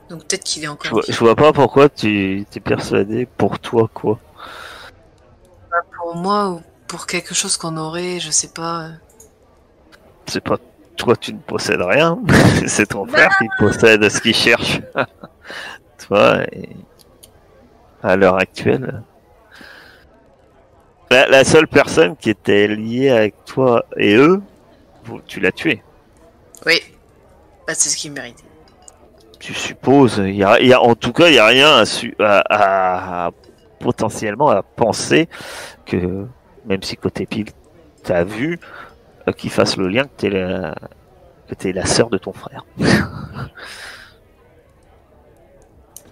Donc peut-être qu'il est Je encore. vois, je vois pas pourquoi tu t'es persuadé pour toi quoi. Pour moi ou pour quelque chose qu'on aurait, je sais pas. euh. C'est pas toi tu ne possèdes rien, c'est ton frère qui possède ce qu'il cherche. toi et à l'heure actuelle. La, la seule personne qui était liée avec toi et eux, tu l'as tué. Oui. Bah, c'est ce qu'il méritait. Tu supposes, il y a, il y a- en tout cas, il y a rien à, su- à- à- potentiellement à penser que, même si côté pile, t'as vu, euh, qu'il fasse le lien que t'es la, que t'es la sœur de ton frère.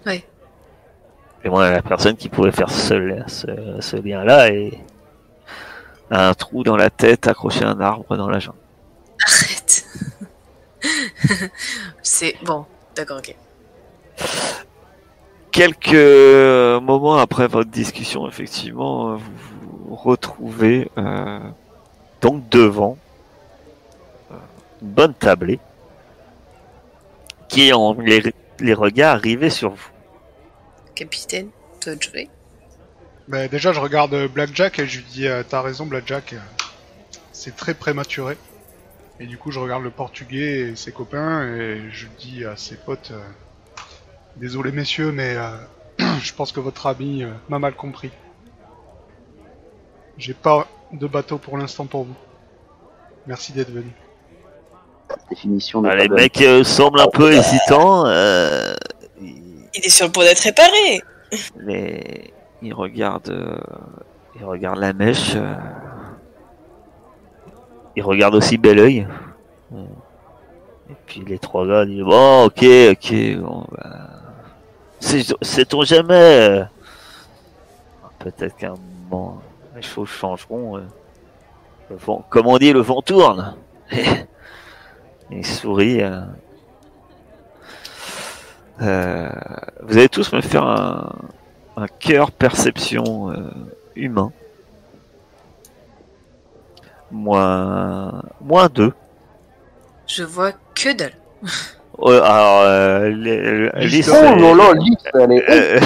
Ouais. Et moi, la personne qui pouvait faire ce, ce, ce lien-là est a un trou dans la tête accroché à un arbre dans la jambe. Arrête. c'est bon. D'accord, ok. Quelques moments après votre discussion, effectivement, vous vous retrouvez euh, donc devant euh, une bonne tablée qui ont les, les regards rivés sur vous. Capitaine, toi de jouer. Bah, déjà, je regarde euh, Blackjack et je lui dis euh, T'as raison, Blackjack, euh, c'est très prématuré. Et du coup, je regarde le portugais et ses copains et je dis à ses potes Désolé, messieurs, mais euh, je pense que votre ami m'a mal compris. J'ai pas de bateau pour l'instant pour vous. Merci d'être venu. Définition de Ah, les mecs euh, semblent un peu hésitants. euh, Il est sur le point d'être réparé. les- ils regardent, euh, ils regardent la mèche. euh, ils regardent aussi bel oeil. Et puis les trois gars disent bon, ok, ok, bon, bah, c'est- sait-on jamais. euh, Peut-être qu'à un moment, les choses changeront. euh. Le vent- comme on dit, le vent tourne. Il sourit. euh. Euh, vous allez tous me faire un, cœur perception euh, humain. Moins, moins deux. Je vois que dalle. Ouais, alors, euh, Alice, Oh elle- là là, Lys, elle est... euh,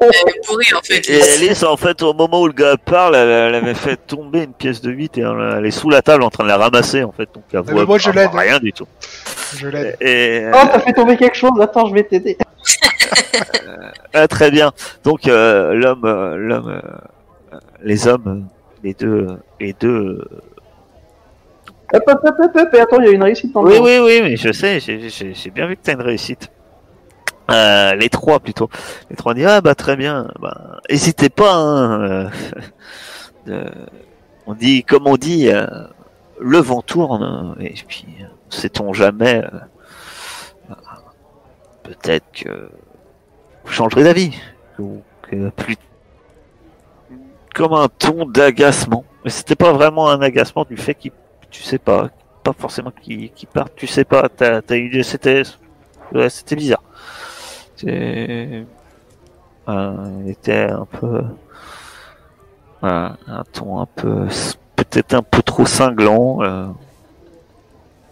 Elle est pourrie en fait. et Alice, en fait, au moment où le gars parle, elle, elle avait fait tomber une pièce de 8 et elle, est sous la table en train de la ramasser, en fait. Donc, elle voit moi, je l'aide. rien du tout. Je l'aide. Et, Oh, t'as fait tomber quelque chose Attends, je vais t'aider. Ah, très bien. Donc euh, l'homme, euh, l'homme, euh, les hommes, euh, les deux, les deux euh, Hop, hop, hop, hop, hop, et attends, il y a une réussite dans le Oui, oui, oui, mais je sais, j'ai- bien vu que t'as une réussite. Euh, les trois plutôt. Les trois disent ah bah très bien. Bah, hésitez pas. hein, euh, on dit comme on dit, euh, le vent tourne et puis sait-on jamais. euh, Peut-être que vous changerez d'avis plus comme un ton d'agacement. Mais c'était pas vraiment un agacement du fait qu'il, tu sais pas, pas forcément qu'il parte, tu sais pas, t'as, eu, c'était, ouais, c'était bizarre. Il était un peu, un, ton un peu, peut-être un peu trop cinglant euh,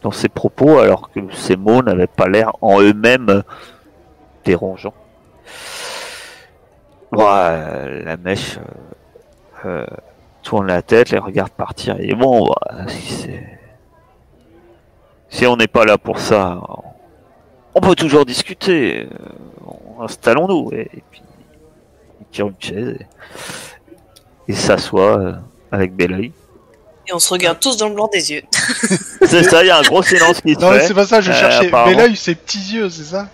dans ses propos, alors que ses mots n'avaient pas l'air en eux-mêmes dérangeants. Euh, la mèche euh, euh, tourne la tête, les regarde partir. Et bon, bah, si, c'est- si on n'est pas là pour ça, on peut toujours discuter. Euh, Installons-nous. Et, et puis, il tire une chaise et, et s'assoit euh, avec Belleuil. Et on se regarde tous dans le blanc des yeux. C'est ça, il y a un gros silence qui se Non, mais fait. c'est pas ça, je Euh, cherchais. apparemment. Mais là, il ses petits yeux, c'est ça?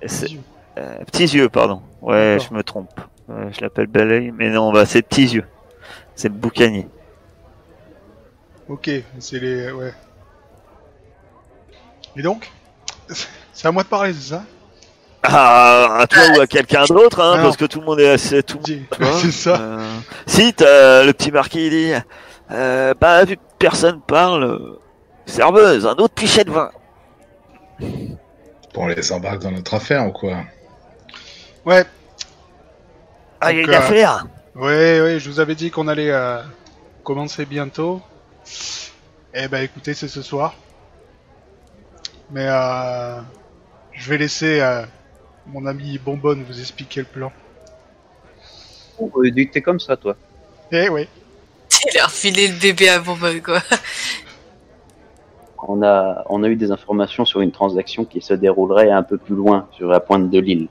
Petits yeux. euh, petits yeux, pardon. Ouais, je me trompe. Je l'appelle Belleuil, mais non, bah, c'est petits yeux. C'est le boucanier. Ok, c'est les. Ouais. Et donc C'est à moi de parler, c'est ça? Ah, à toi ou à quelqu'un d'autre, hein, Alors. parce que tout le monde est assez, tout Dis- tu vois, C'est ça. euh, si t'as le petit marquis il dit, euh, bah vu que personne parle, euh, serveuse, un autre pichet de vin. Bon, on les embarque dans notre affaire ou quoi? Ouais, Ah, il y a une euh, affaire. Ouais, ouais, je vous avais dit qu'on allait euh, commencer bientôt. Eh ben écoutez, c'est ce soir. Mais euh, je vais laisser euh, mon ami Bonbonne vous expliquer le plan. Oh, euh, t'es comme ça, toi. Eh oui. Il a refilé le bébé à Bourbon, quoi. On a, on a eu des informations sur une transaction qui se déroulerait un peu plus loin, sur la pointe de l'île.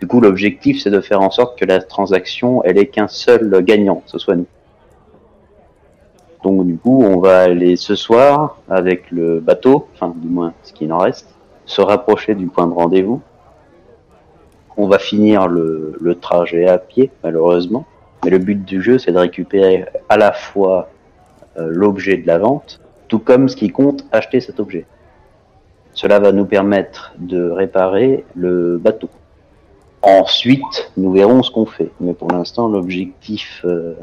Du coup, l'objectif, c'est de faire en sorte que la transaction, elle ait qu'un seul gagnant, ce soit nous. Donc, du coup, on va aller ce soir avec le bateau, enfin, du moins, ce qu'il en reste, se rapprocher du point de rendez-vous. On va finir le, le trajet à pied, malheureusement. Mais le but du jeu, c'est de récupérer à la fois euh, l'objet de la vente, tout comme ce qui compte acheter cet objet. Cela va nous permettre de réparer le bateau. Ensuite, nous verrons ce qu'on fait. Mais pour l'instant, l'objectif euh,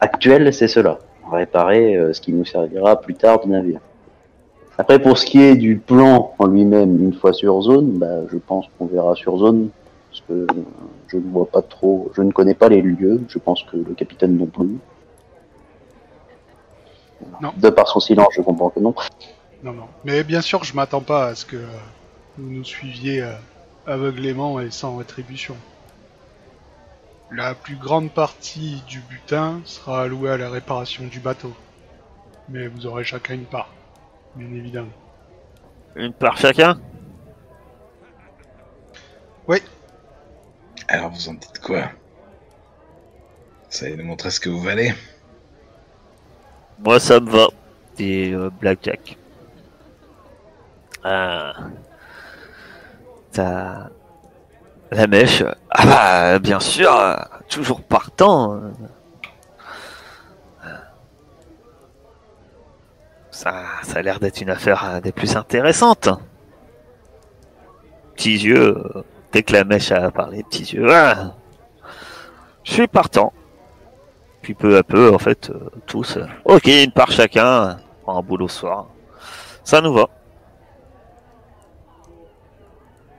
actuel, c'est cela. Réparer euh, ce qui nous servira plus tard du navire. Après, pour ce qui est du plan en lui-même, une fois sur zone, bah, je pense qu'on verra sur zone. Parce que euh, je ne vois pas trop, je ne connais pas les lieux. Je pense que le capitaine non plus. Non. De par son silence, je comprends que non. Non, non. Mais bien sûr, je m'attends pas à ce que vous nous suiviez aveuglément et sans rétribution. La plus grande partie du butin sera allouée à la réparation du bateau. Mais vous aurez chacun une part, bien évidemment. Une part chacun? Alors, vous en dites quoi? Ça allez nous montrer ce que vous valez Moi, ça me va. Dit euh, Blackjack. Ah. T'as la mèche. Ah bah, bien sûr, toujours partant. Ça, ça a l'air d'être une affaire euh, des plus intéressantes. Petits yeux, euh, dès que la mèche a parlé, petits yeux. ah. Je suis partant. Puis peu à peu, en fait, euh, tous. ok, une part chacun. pour Un boulot soir. Ça nous va.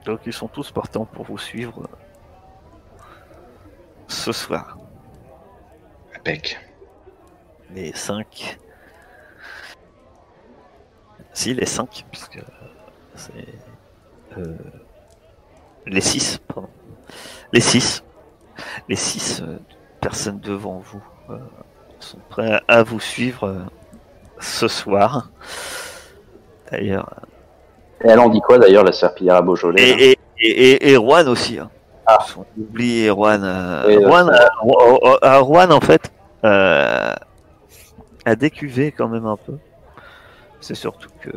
Donc ils sont tous partants pour vous suivre euh, ce soir. Impec. Les 5. Si, les 5, puisque c'est. euh, les 6, pardon. Les 6. Les 6 personnes devant vous euh, sont prêts à vous suivre euh, ce soir. D'ailleurs. Et elle en dit quoi d'ailleurs, la serpillière à Beaujolais Et, et, et, Erwan aussi. Hein. Ah. On oublie euh, Et, euh, euh, euh, en fait, euh, à décuver quand même un peu. C'est surtout que.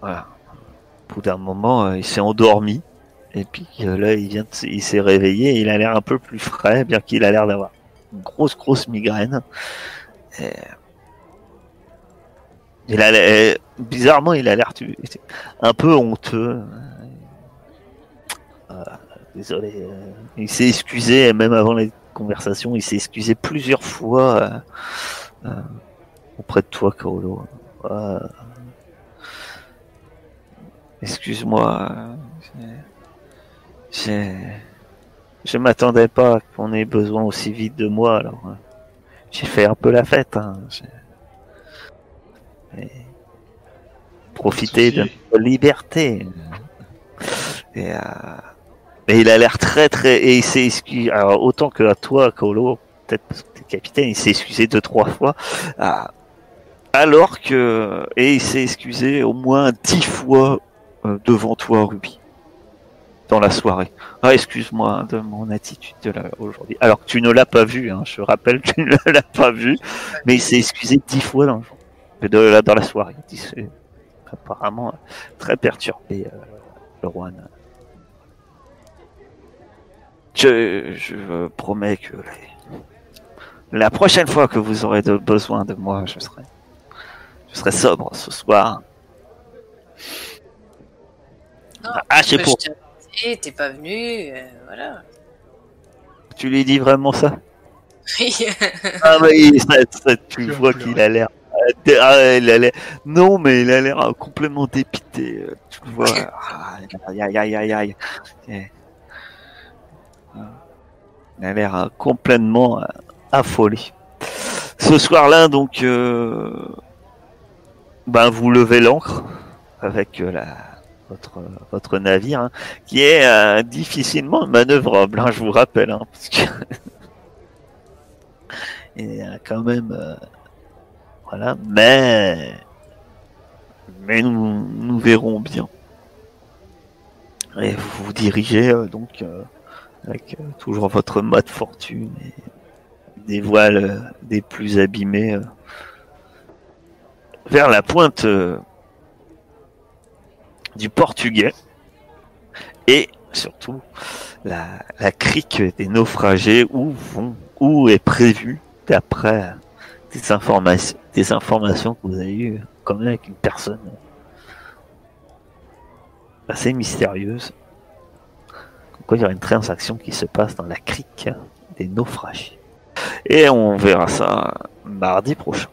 Voilà. Au bout d'un moment, il s'est endormi. Et puis là, il vient, de- il s'est réveillé. Et il a l'air un peu plus frais, bien qu'il a l'air d'avoir une grosse, grosse migraine. Et... Il a l'air- bizarrement, il a l'air un peu honteux. Euh, désolé. euh, il s'est excusé, même avant les conversations, il s'est excusé plusieurs fois euh, auprès de toi. Euh, Excuse-moi. j'ai- Je m'attendais pas qu'on ait besoin aussi vite de moi, alors j'ai fait un peu la fête. Hein. Et Profiter de liberté. Et, euh, mais il a l'air très très et il s'est excusé. Alors autant que à toi, Kaolo, peut-être parce que t'es capitaine, il s'est excusé deux trois fois. Ah, alors que et il s'est excusé au moins dix fois euh, devant toi, Ruby, dans la soirée. Ah, excuse-moi hein, de mon attitude de la- aujourd'hui. Alors que tu ne l'as pas vu, hein, je rappelle, tu ne l'as pas vu, mais il s'est excusé dix fois dans, le jour- de dans la soirée. Apparemment très perturbé, euh, le roi. Je, je promets que les- la prochaine fois que vous aurez de, besoin de moi, je serai, je serai sobre ce soir. Non, Ah, c'est pour. t'es pas venu, euh, voilà. Tu lui dis vraiment ça? Oui. Ah oui, ça, ça, tu vois qu'il a l'air. Ah, il. Non, mais il a l'air euh, complètement dépité. euh, Tu vois. Ah, Aïe, aïe, aïe, aïe, aïe. Eh. Il a l'air euh, complètement affolé. Ce soir-là, donc, ben, vous levez l'ancre avec la, votre, votre navire, hein, qui est difficilement manœuvrable, hein, je vous rappelle. Hein, il quand même voilà. Mais mais nous, nous verrons bien. Et vous dirigez euh, donc euh, avec euh, toujours votre mode fortune et des voiles des plus abîmés euh, vers la pointe du portugais. Et surtout la, la crique des naufragés où vont où est prévu d'après des informations des informations que vous avez eues même avec une personne assez mystérieuse. Comme quoi il y aura une transaction qui se passe dans la crique des naufragés. Et on verra ça mardi prochain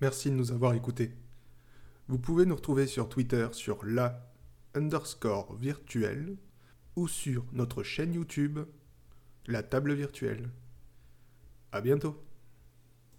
Merci de nous avoir écoutés. Vous pouvez nous retrouver sur Twitter sur la underscore virtuelle ou sur notre chaîne YouTube La Table Virtuelle. À bientôt